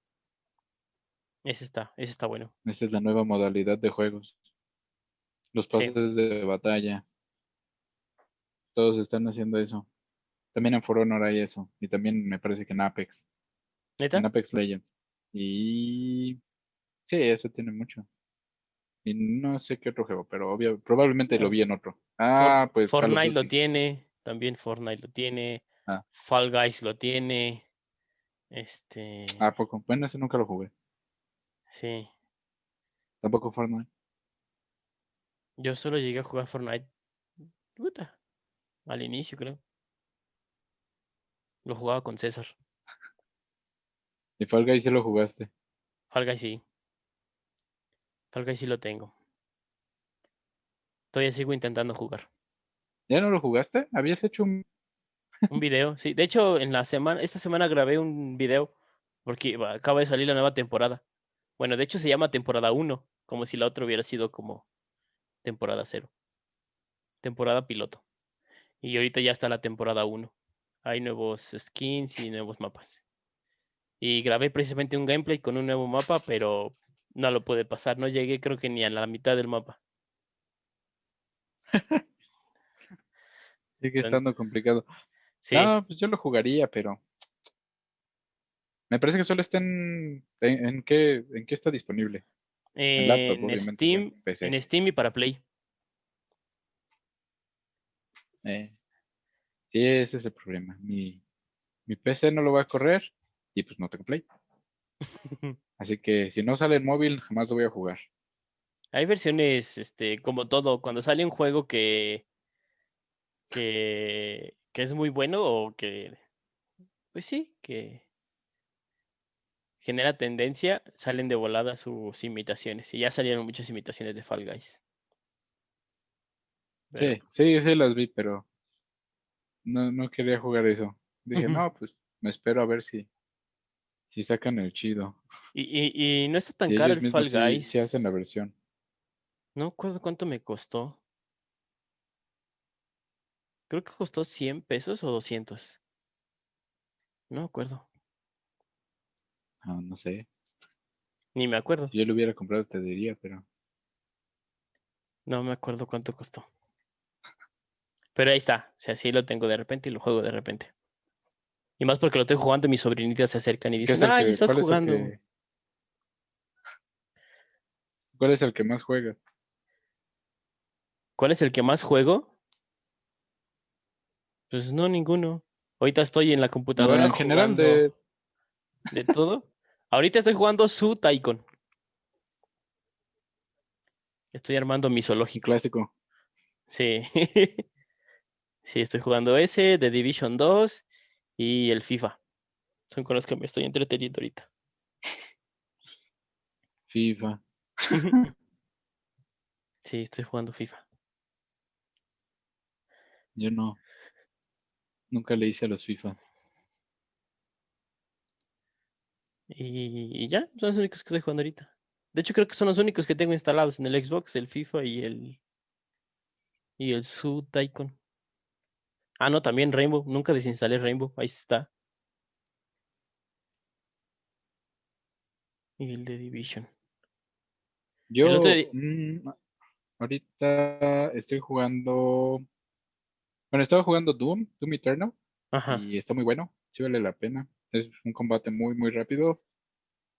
Ese está, ese está bueno. Esta es la nueva modalidad de juegos. Los Sí. pases de batalla. Todos están haciendo eso. También en For Honor hay eso. Y también me parece que en Apex. ¿Neta? En Apex Legends. Y sí, eso tiene mucho. Y no sé qué otro juego, pero obvio, probablemente lo vi en otro. Ah, pues Fortnite lo tiene, también Fortnite lo tiene, Ah. Fall Guys lo tiene, este, ¿A poco? Bueno, ese nunca lo jugué. Sí, Tampoco Fortnite. yo solo llegué a jugar Fortnite, puta, al inicio creo, lo jugaba con César, Y Fall Guys sí lo jugaste. Fall Guys sí, Fall Guys sí lo tengo, todavía sigo intentando jugar, ¿Ya no lo jugaste? ¿Habías hecho un... un video, sí, de hecho en la semana, esta semana grabé un video, porque acaba de salir la nueva temporada, bueno, de hecho se llama temporada 1, como si la otra hubiera sido como temporada 0. temporada piloto. Y ahorita ya está la temporada 1. Hay nuevos skins y nuevos mapas. Y grabé precisamente un gameplay con un nuevo mapa, pero no lo pude pasar. No llegué creo que ni a la mitad del mapa. Sigue estando complicado. Sí, No, pues yo lo jugaría, pero Me parece que solo está en. ¿En, en qué, en qué está disponible? En laptop, En Steam, PC. en Steam y para Play. Eh, sí, ese es el problema. Mi, mi PC no lo va a correr y pues no tengo Play. Así que si no sale en móvil, jamás lo voy a jugar. Hay versiones, este, como todo, cuando sale un juego que, que, que es muy bueno o que, pues sí, que genera tendencia, salen de volada sus imitaciones. Y ya salieron muchas imitaciones de Fall Guys. Pero, Sí, pues, sí, sí las vi, pero no, no quería jugar eso. Dije, no, pues me espero a ver si, si sacan el chido. Y, y, y no está tan Si caro el Fall mismos sí, Guys. sí hacen la versión. No recuerdo cuánto me costó. Creo que costó 100 pesos o 200. No me acuerdo. Ah, no sé. Ni me acuerdo. Si yo lo hubiera comprado, te diría, pero No me acuerdo cuánto costó. Pero ahí está. O sea, sí lo tengo de repente y lo juego de repente. Y más porque lo estoy jugando y mis sobrinitas se acercan y ¿qué es dicen, ah, ya estás es jugando. que- ¿Cuál es el que más juegas? ¿Cuál es el que más juego? Pues no, ninguno. Ahorita estoy en la No, computadora en general de de todo. Ahorita estoy jugando su Taikon. Estoy armando mi zoológico. clásico. Sí. Sí, estoy jugando ese, The Division 2 y el FIFA. Son con los que me estoy entreteniendo ahorita. FIFA. Sí, estoy jugando FIFA. Yo no. Nunca le hice a los FIFA. Y, y ya, son los únicos que estoy jugando ahorita. De hecho, creo que son los únicos que tengo instalados en el Xbox, el FIFA y el y el Su Taikon. Ah, no, también Rainbow. Nunca desinstalé Rainbow. Ahí está. Y el de Division. Yo otro mm, ahorita estoy jugando. Bueno, estaba jugando Doom, Doom Eternal, Ajá. y está muy bueno, sí vale la pena. Es un combate muy, muy rápido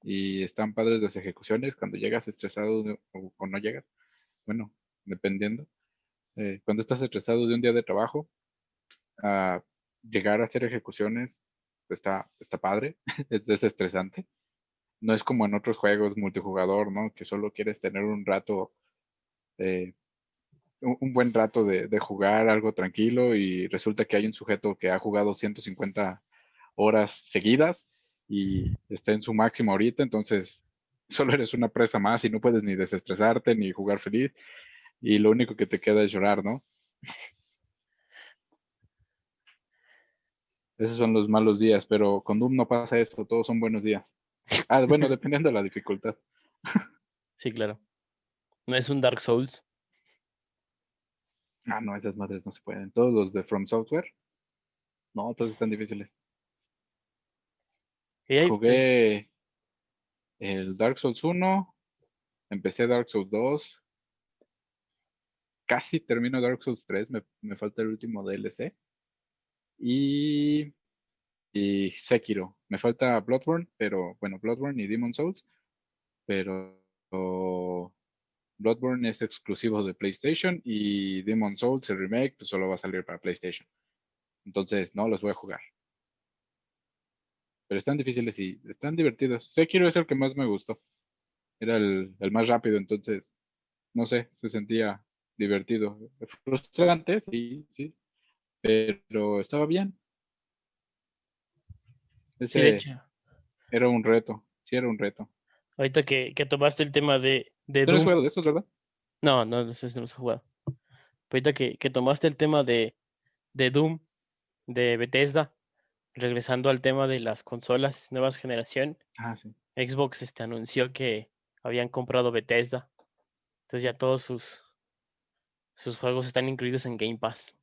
y están padres las ejecuciones cuando llegas estresado o, o no llegas. Bueno, dependiendo. Eh, cuando estás estresado de un día de trabajo, a llegar a hacer ejecuciones está, está padre, es desestresante. No es como en otros juegos multijugador, ¿no? Que solo quieres tener un rato, eh, un, un buen rato de, de jugar algo tranquilo y resulta que hay un sujeto que ha jugado 150 horas seguidas y está en su máximo ahorita, entonces solo eres una presa más y no puedes ni desestresarte ni jugar feliz y lo único que te queda es llorar, ¿no? Esos son los malos días, pero con Doom no pasa esto, todos son buenos días. Ah, bueno, dependiendo de la dificultad. Sí, claro. No es un Dark Souls. Ah, no, esas madres no se pueden. Todos los de From Software. No, todos están difíciles. Pues, Jugué el Dark Souls 1, empecé Dark Souls 2, casi termino Dark Souls 3, me, me falta el último DLC. Y, y Sekiro, me falta Bloodborne, pero bueno, Bloodborne y Demon Souls, pero Bloodborne es exclusivo de PlayStation y Demon Souls, el remake, pues solo va a salir para PlayStation. Entonces, no los voy a jugar. Pero están difíciles y están divertidos. Sekiro es el que más me gustó. Era el, el más rápido, entonces, no sé, se sentía divertido. Frustrante, sí, sí. Pero estaba bien. Ese de hecho. era un reto, sí era un reto. Ahorita que, que tomaste el tema de, de ¿Tú no has jugado de esos, verdad? No, no, no sé si no los he jugado. Ahorita que, que tomaste el tema de, de Doom, de Bethesda, regresando al tema de las consolas nuevas generación, Ah, sí. Xbox este, anunció que habían comprado Bethesda. Entonces ya todos sus, sus juegos están incluidos en Game Pass.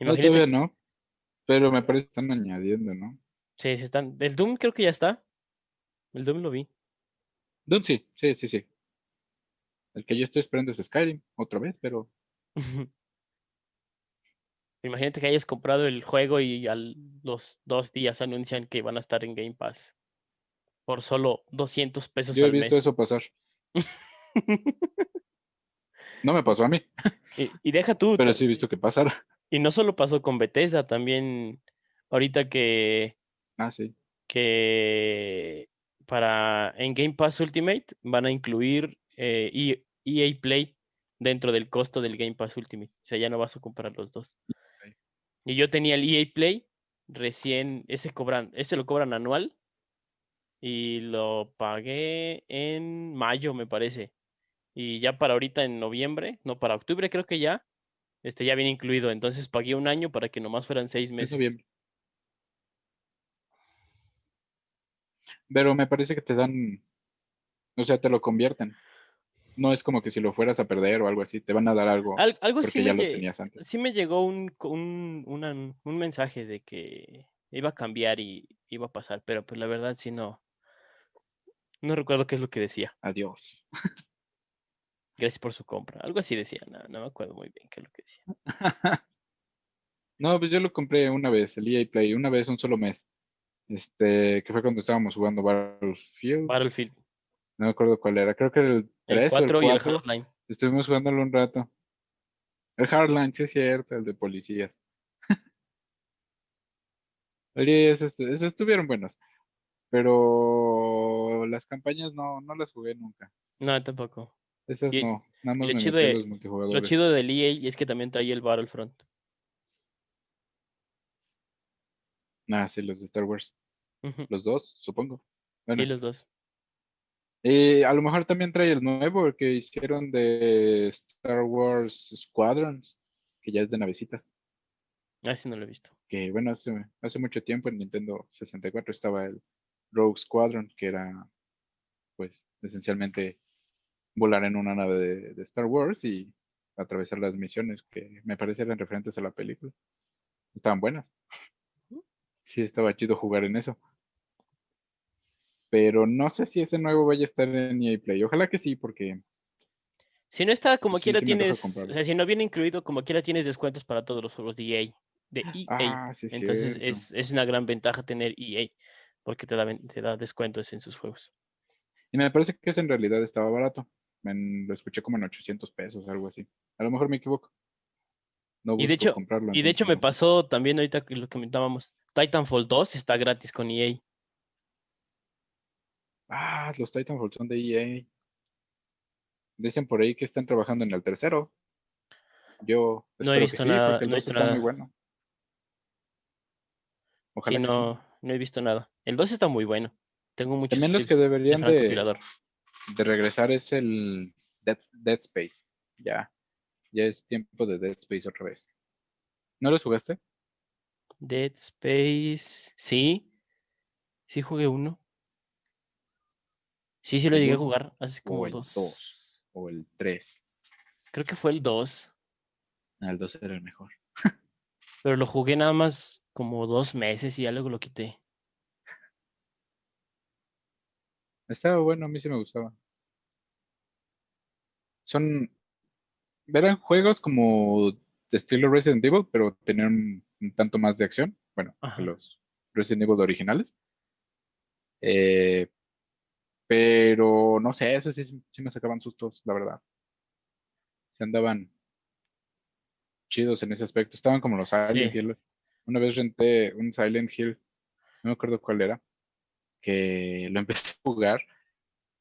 No, Imagínate, todavía no. Pero me parece que están añadiendo, ¿no? sí, sí están. El Doom creo que ya está. El Doom lo vi. Doom sí, sí, sí, sí. El que yo estoy esperando es Skyrim, otra vez, pero Imagínate que hayas comprado el juego y a los dos días anuncian que van a estar en Game Pass por solo 200 pesos Yo he al visto mes. eso pasar. No me pasó a mí, Y, y deja tú, pero sí he visto que pasara. y no solo pasó con Bethesda, también ahorita que, Ah, sí. que para en Game Pass Ultimate van a incluir eh, E- EA Play dentro del costo del Game Pass Ultimate. O sea, ya no vas a comprar los dos. Y yo tenía el EA Play, recién, ese cobran, ese lo cobran anual y lo pagué en mayo, me parece. Y ya para ahorita en noviembre, no, para octubre creo que ya, este ya viene incluido. Entonces pagué un año para que nomás fueran seis Es meses. Pero me parece que te dan, o sea, te lo convierten. No es como que si lo fueras a perder o algo así, te van a dar algo Al- algo sí me, ya lo lle- tenías antes. sí me llegó un, un, una- un mensaje de que iba a cambiar y iba a pasar, pero pues la verdad sí no. No recuerdo qué es lo que decía. Adiós. Gracias por su compra. Algo así decía, no, no me acuerdo muy bien qué es lo que decía. No, pues yo lo compré una vez, el EA Play, una vez, un solo mes. Este, que fue cuando estábamos jugando Battlefield. Battlefield, No me acuerdo cuál era, creo que era el el 3 o el 4 y el 4. Hardline. Estuvimos jugándolo un rato. El Hardline, sí es cierto, el de policías. Oye, esos, esos estuvieron buenos. Pero las campañas no, no las jugué nunca. No, tampoco. Esas Y- no, nada más lo me chido de- los Lo chido del EA es que también traía el Battlefront. Ah, sí, los de Star Wars. Los dos, supongo. Bueno, Sí, los dos. Eh, a lo mejor también trae el nuevo que hicieron de Star Wars Squadrons, que ya es de navecitas. Ah, sí, no lo he visto. que bueno, hace, hace mucho tiempo en Nintendo 64 estaba el Rogue Squadron, que era pues esencialmente volar en una nave de, de Star Wars y atravesar las misiones que me parece eran referentes a la película. Estaban buenas. Sí, estaba chido jugar en eso. Pero no sé si ese nuevo vaya a estar en EA Play. Ojalá que sí, porque Si no está, como Sí, quiera sí tienes, o sea, si no viene incluido, como quiera tienes descuentos para todos los juegos de EA. De EA. ah, sí, Entonces es, es una gran ventaja tener EA, porque te da, te da descuentos en sus juegos. Y me parece que ese en realidad estaba barato. En- lo escuché como en 800 pesos, algo así. A lo mejor me equivoco. No Y de hecho- comprarlo, Y de hecho me pasó también ahorita que lo comentábamos, Titanfall 2 está gratis con EA. Ah, los Titanfall son de EA. Dicen por ahí que están trabajando en el tercero. Yo No he que visto sí, nada, porque el no he 2 visto está muy nada. bueno. Sí, Ojalá sí. no, no he visto nada. El 2 está muy bueno. Tengo muchos También los que de deberían de, francotirador. de regresar es el Dead, Dead Space. Ya. Ya es tiempo de Dead Space otra vez. ¿No los jugaste? Dead Space. Sí. Sí jugué uno. Sí, sí lo ¿El llegué a jugar hace como O el dos. 2. O el 3. Creo que fue el 2. el 2 era el mejor. Pero lo jugué nada más como dos meses y ya luego lo quité. Estaba bueno, a mí sí me gustaba. Son. Eran juegos como de estilo Resident Evil, pero tenían un, tanto más de acción. Bueno, que los Resident Evil originales. Eh, pero no sé, eso sí, sí me sacaban sustos, la verdad. Se andaban chidos en ese aspecto. Estaban como los Silent Sí. Hill. Una vez renté un Silent Hill, no me acuerdo cuál era, que lo empecé a jugar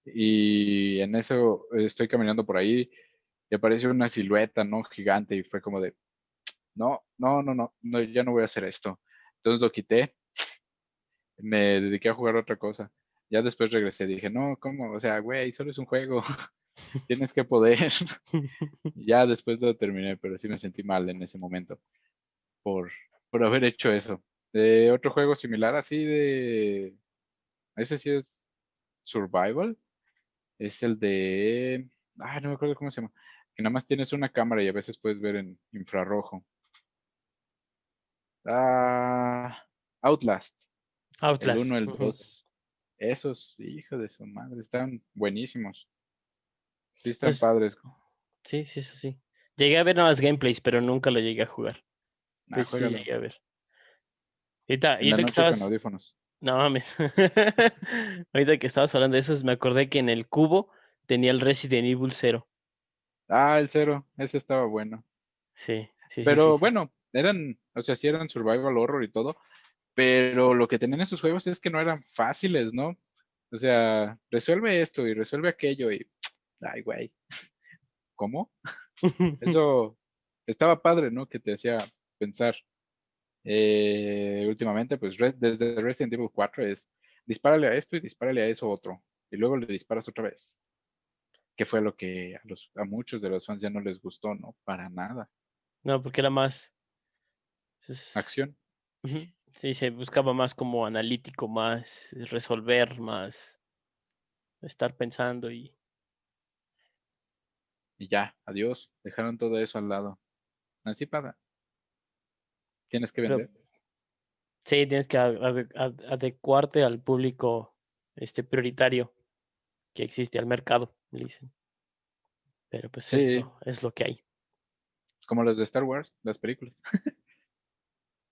y en eso estoy caminando por ahí y aparece una silueta, ¿no? Gigante y fue como de, no, no, no, no, no, ya no voy a hacer esto. Entonces lo quité, me dediqué a jugar otra cosa. Ya después regresé, dije, no, ¿cómo? O sea, güey, solo es un juego, tienes que poder. ya después lo terminé, pero sí me sentí mal en ese momento por, por haber hecho eso. De otro juego similar así de... Ese sí es Survival. Es el de... Ah, no me acuerdo cómo se llama. Que nada más tienes una cámara y a veces puedes ver en infrarrojo. Ah, Outlast. Outlast. El 1, el ujú. 2. Esos, hijo de su madre, están buenísimos. Sí, están Pues, padres. Sí, sí, eso sí. Llegué a ver nada más gameplays, pero nunca lo llegué a jugar. Pues sí, llegué a ver. Ahorita, que con estabas, audífonos. no mames. Ahorita que estabas hablando de eso, me acordé que en el cubo tenía el Resident Evil 0. Ah, el cero, ese estaba bueno. Sí, sí, sí, Pero sí, sí. bueno, eran, o sea, sí eran survival horror y todo, pero lo que tenían esos juegos es que no eran fáciles, ¿no? O sea, resuelve esto y resuelve aquello y, ay, güey, ¿cómo? Eso estaba padre, ¿no? Que te hacía pensar. Eh, últimamente, pues desde Resident Evil 4 es dispárale a esto y dispárale a eso otro, y luego le disparas otra vez. Que fue lo que a, los, a muchos de los fans ya no les gustó, ¿no? Para nada. No, porque era más. pues, Acción. ujú, Sí, se buscaba más como analítico, más resolver, más estar pensando y. Y ya, adiós. Dejaron todo eso al lado. Así pasa. Tienes que Pero- vender. Sí, tienes que ade- ade- ad- adecuarte al público este prioritario que existe, al mercado, dicen. Pero pues es, Sí. lo, es lo que hay. Como los de Star Wars, las películas.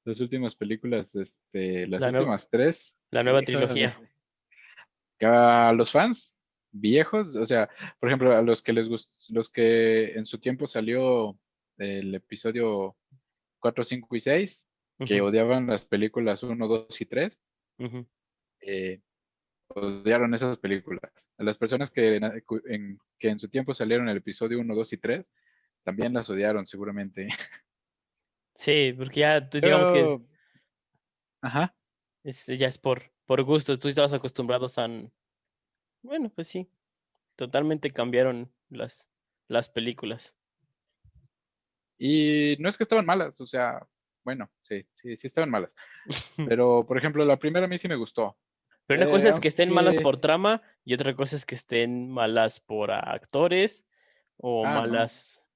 las últimas películas, este, las La últimas tres. La nueva trilogía. que A los fans viejos, o sea, por ejemplo, a los que les gustó, los que en su tiempo salió el episodio 4, 5 y 6, que Ujú, odiaban las películas 1, 2 y 3, ujú. eh, odiaron esas películas. A las personas que en, en- que en su tiempo salieron el episodio 1, 2 y 3, también las odiaron seguramente. Sí, porque ya tú digamos que Ajá. es, ya es por, por gusto. Tú estabas acostumbrados a. Bueno, pues sí. Totalmente cambiaron las, las películas. Y no es que estaban malas, o sea, bueno, sí, sí, sí estaban malas. Pero, por ejemplo, la primera a mí sí me gustó. Pero una Eh, cosa es que estén malas por trama y otra cosa es que estén malas por actores o Ah, no. malas,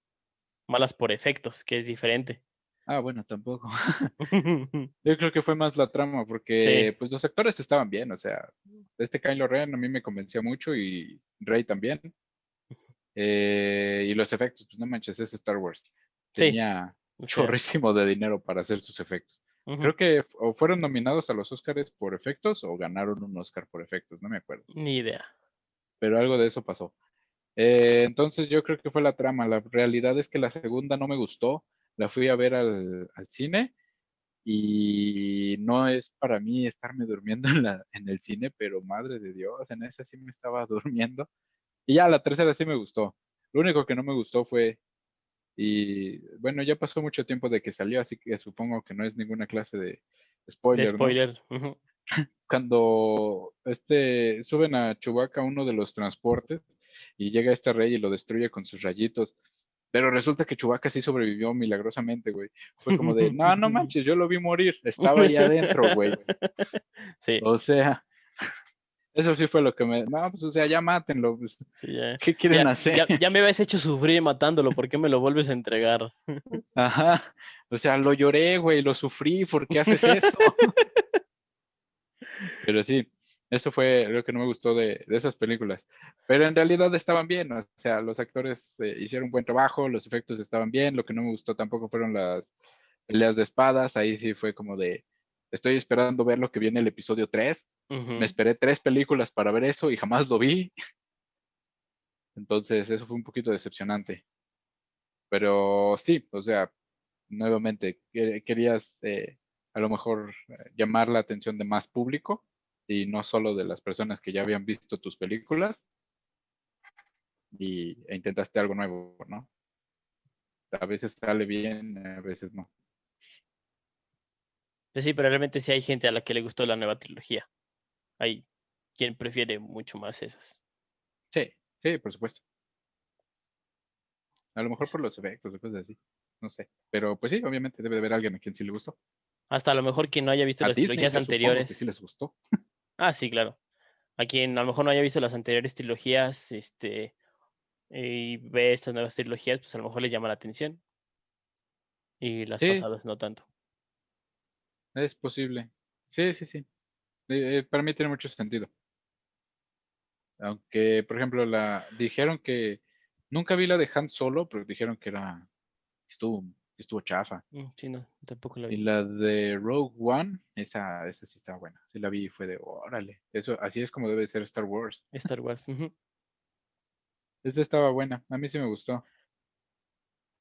malas por efectos, que es diferente. Ah, bueno, tampoco. Yo creo que fue más la trama, porque pues los actores estaban bien, o sea, este Kylo Ren a mí me convencía mucho y Rey también. Eh, y los efectos, pues no manches, es Star Wars. Sí, Tenía sea, chorrísimo de dinero para hacer sus efectos. ujú, Creo que o fueron nominados a los Oscars por efectos o ganaron un Oscar por efectos, no me acuerdo. Ni idea. pero algo de eso pasó. Eh, entonces yo creo que fue la trama. La realidad es que la segunda no me gustó. La fui a ver al, al cine y no es para mí estarme durmiendo en, la, en el cine, pero madre de Dios, en esa sí me estaba durmiendo. Y ya la tercera sí me gustó. Lo único que no me gustó fue, y bueno, ya pasó mucho tiempo de que salió, así que supongo que no es ninguna clase de spoiler. De ¿no? spoiler. cuando este suben a Chewbacca uno de los transportes y llega este rey y lo destruye con sus rayitos. Pero resulta que Chewbacca sí sobrevivió milagrosamente, güey. Fue como de, no, no manches, yo lo vi morir. Estaba ahí adentro, güey. Sí, O sea, eso sí fue lo que me. No, pues, o sea, ya mátenlo. pues, sí, ya. ¿Qué quieren Ya, hacer? ya- ya me habías hecho sufrir matándolo, ¿por qué me lo vuelves a entregar? Ajá. O sea, lo lloré, güey, lo sufrí. ¿Por qué haces eso? Pero sí, eso fue lo que no me gustó de, de esas películas. Pero en realidad estaban bien, o sea, los actores eh, hicieron un buen trabajo, los efectos estaban bien. Lo que no me gustó tampoco fueron las peleas de espadas. Ahí sí fue como de, estoy esperando ver lo que viene el episodio 3. Ujú. Me esperé tres películas para ver eso y jamás lo vi. Entonces, eso fue un poquito decepcionante. Pero sí, o sea, nuevamente, que- querías eh, a lo mejor eh, llamar la atención de más público y no solo de las personas que ya habían visto tus películas y, e intentaste algo nuevo, ¿no? A veces sale bien, a veces no. Pues sí, pero realmente sí hay gente a la que le gustó la nueva trilogía. Hay quien prefiere mucho más esas. Sí, sí, por supuesto. A lo mejor por los efectos o cosas así. No sé. Pero pues sí, obviamente debe de haber alguien a quien sí le gustó. Hasta a lo mejor quien no haya visto A las Disney, trilogías supongo que anteriores. sí les gustó. Ah, sí, claro. A quien a lo mejor no haya visto las anteriores trilogías, este, y ve estas nuevas trilogías, pues a lo mejor les llama la atención. Y las Sí. pasadas no tanto. Es posible. Sí, sí, sí. Eh, eh, para mí tiene mucho sentido. Aunque, por ejemplo, la dijeron que nunca vi la de Han Solo, pero dijeron que era estuvo estuvo chafa. Mm, Sí, no, tampoco la Y vi. la de Rogue One, esa, esa sí estaba buena. Sí la vi y fue de, órale. Eso, así es como debe ser Star Wars. Star Wars. ujú. Esta estaba buena. A mí sí me gustó.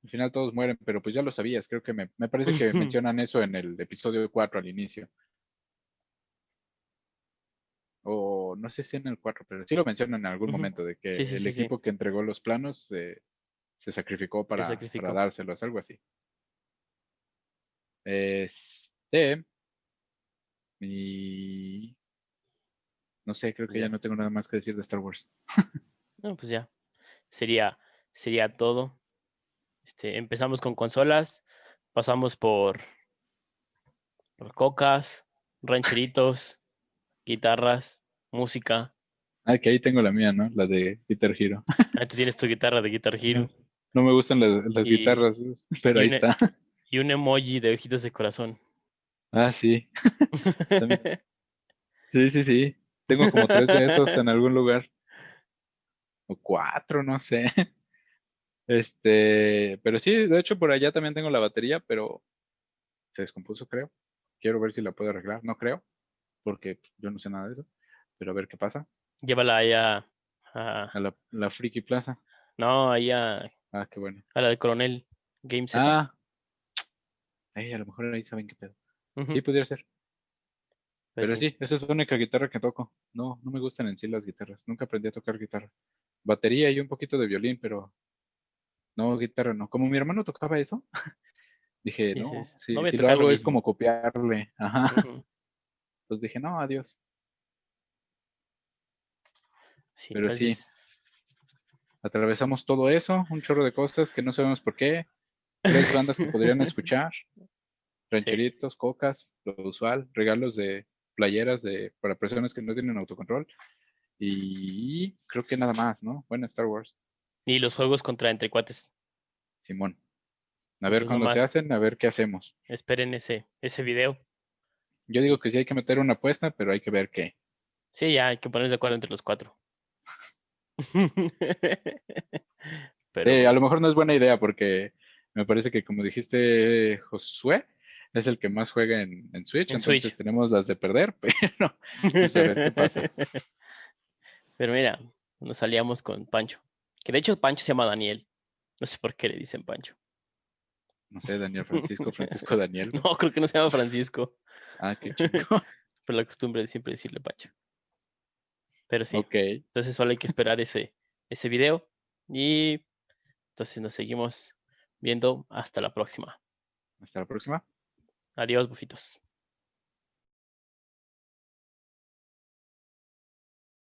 Al final todos mueren, pero pues ya lo sabías. Creo que me, me parece que mencionan eso en el episodio 4 al inicio. O no sé si en el 4, pero sí lo mencionan en algún momento de que Sí, sí, el sí, equipo que entregó los planos eh, se sacrificó para, para sacrificó. dárselos, algo así. Este. Y. No sé, creo que ya no tengo nada más que decir de Star Wars. No, pues ya. Sería, sería todo. Este, empezamos con consolas, pasamos por, por cocas, rancheritos, guitarras, música. Ah, que ahí tengo la mía, ¿no? La de Guitar Hero. Ahí tú tienes tu guitarra de Guitar Hero No me gustan las, las Y- guitarras, pero ahí está. Y un emoji de ojitos de corazón. Ah, sí. Sí, sí, sí. Tengo como tres de esos en algún lugar. O cuatro, no sé. Este, pero sí, de hecho por allá también tengo la batería, pero se descompuso, creo. Quiero ver si la puedo arreglar. No creo, porque yo no sé nada de eso. Pero a ver qué pasa. Llévala allá a, A la, la Friki Plaza. no, ahí a, Ah, qué bueno. a la de Coronel Game Center. Ah. Ay, a lo mejor ahí saben qué pedo. Ujú, Sí, pudiera ser. pues Pero sí, esa es la única guitarra que toco. No, no me gustan en sí las guitarras. Nunca aprendí a tocar guitarra. Batería y un poquito de violín, pero no, guitarra no. Como mi hermano tocaba eso, dije, no, Dices, si, "No voy a si lo tocar lo hago es mismo". como copiarle. Ajá. ujú, Entonces dije, no, adiós. sí, Pero sí. Atravesamos todo eso, un chorro de cosas que no sabemos por qué. Tres bandas que podrían escuchar. Rancheritos, cocas, lo usual, regalos de playeras de, para personas que no tienen autocontrol. Y creo que nada más, ¿no? Bueno, Star Wars. Y los juegos contra entre cuates. Simón. A ver Pues cuándo se nomás. hacen, a ver qué hacemos. Esperen ese, ese video. Yo digo que sí hay que meter una apuesta, pero hay que ver qué. Sí, ya hay que ponerse de acuerdo entre los cuatro. Pero Sí, a lo mejor no es buena idea porque me parece que como dijiste Josué, es el que más juega en, en Switch, En entonces Switch. tenemos las de perder, pero vamos a ver qué pasa. Pero mira, nos salíamos con Pancho. Que de hecho Pancho se llama Daniel. No sé por qué le dicen Pancho. No sé, Daniel Francisco, Francisco Daniel. No, creo que no se llama Francisco. Ah, qué chico. Por la costumbre de siempre decirle Pancho. Pero sí, Ok, entonces solo hay que esperar ese, ese video. Y entonces nos seguimos viendo hasta la próxima. hasta la próxima. Adiós, bufitos.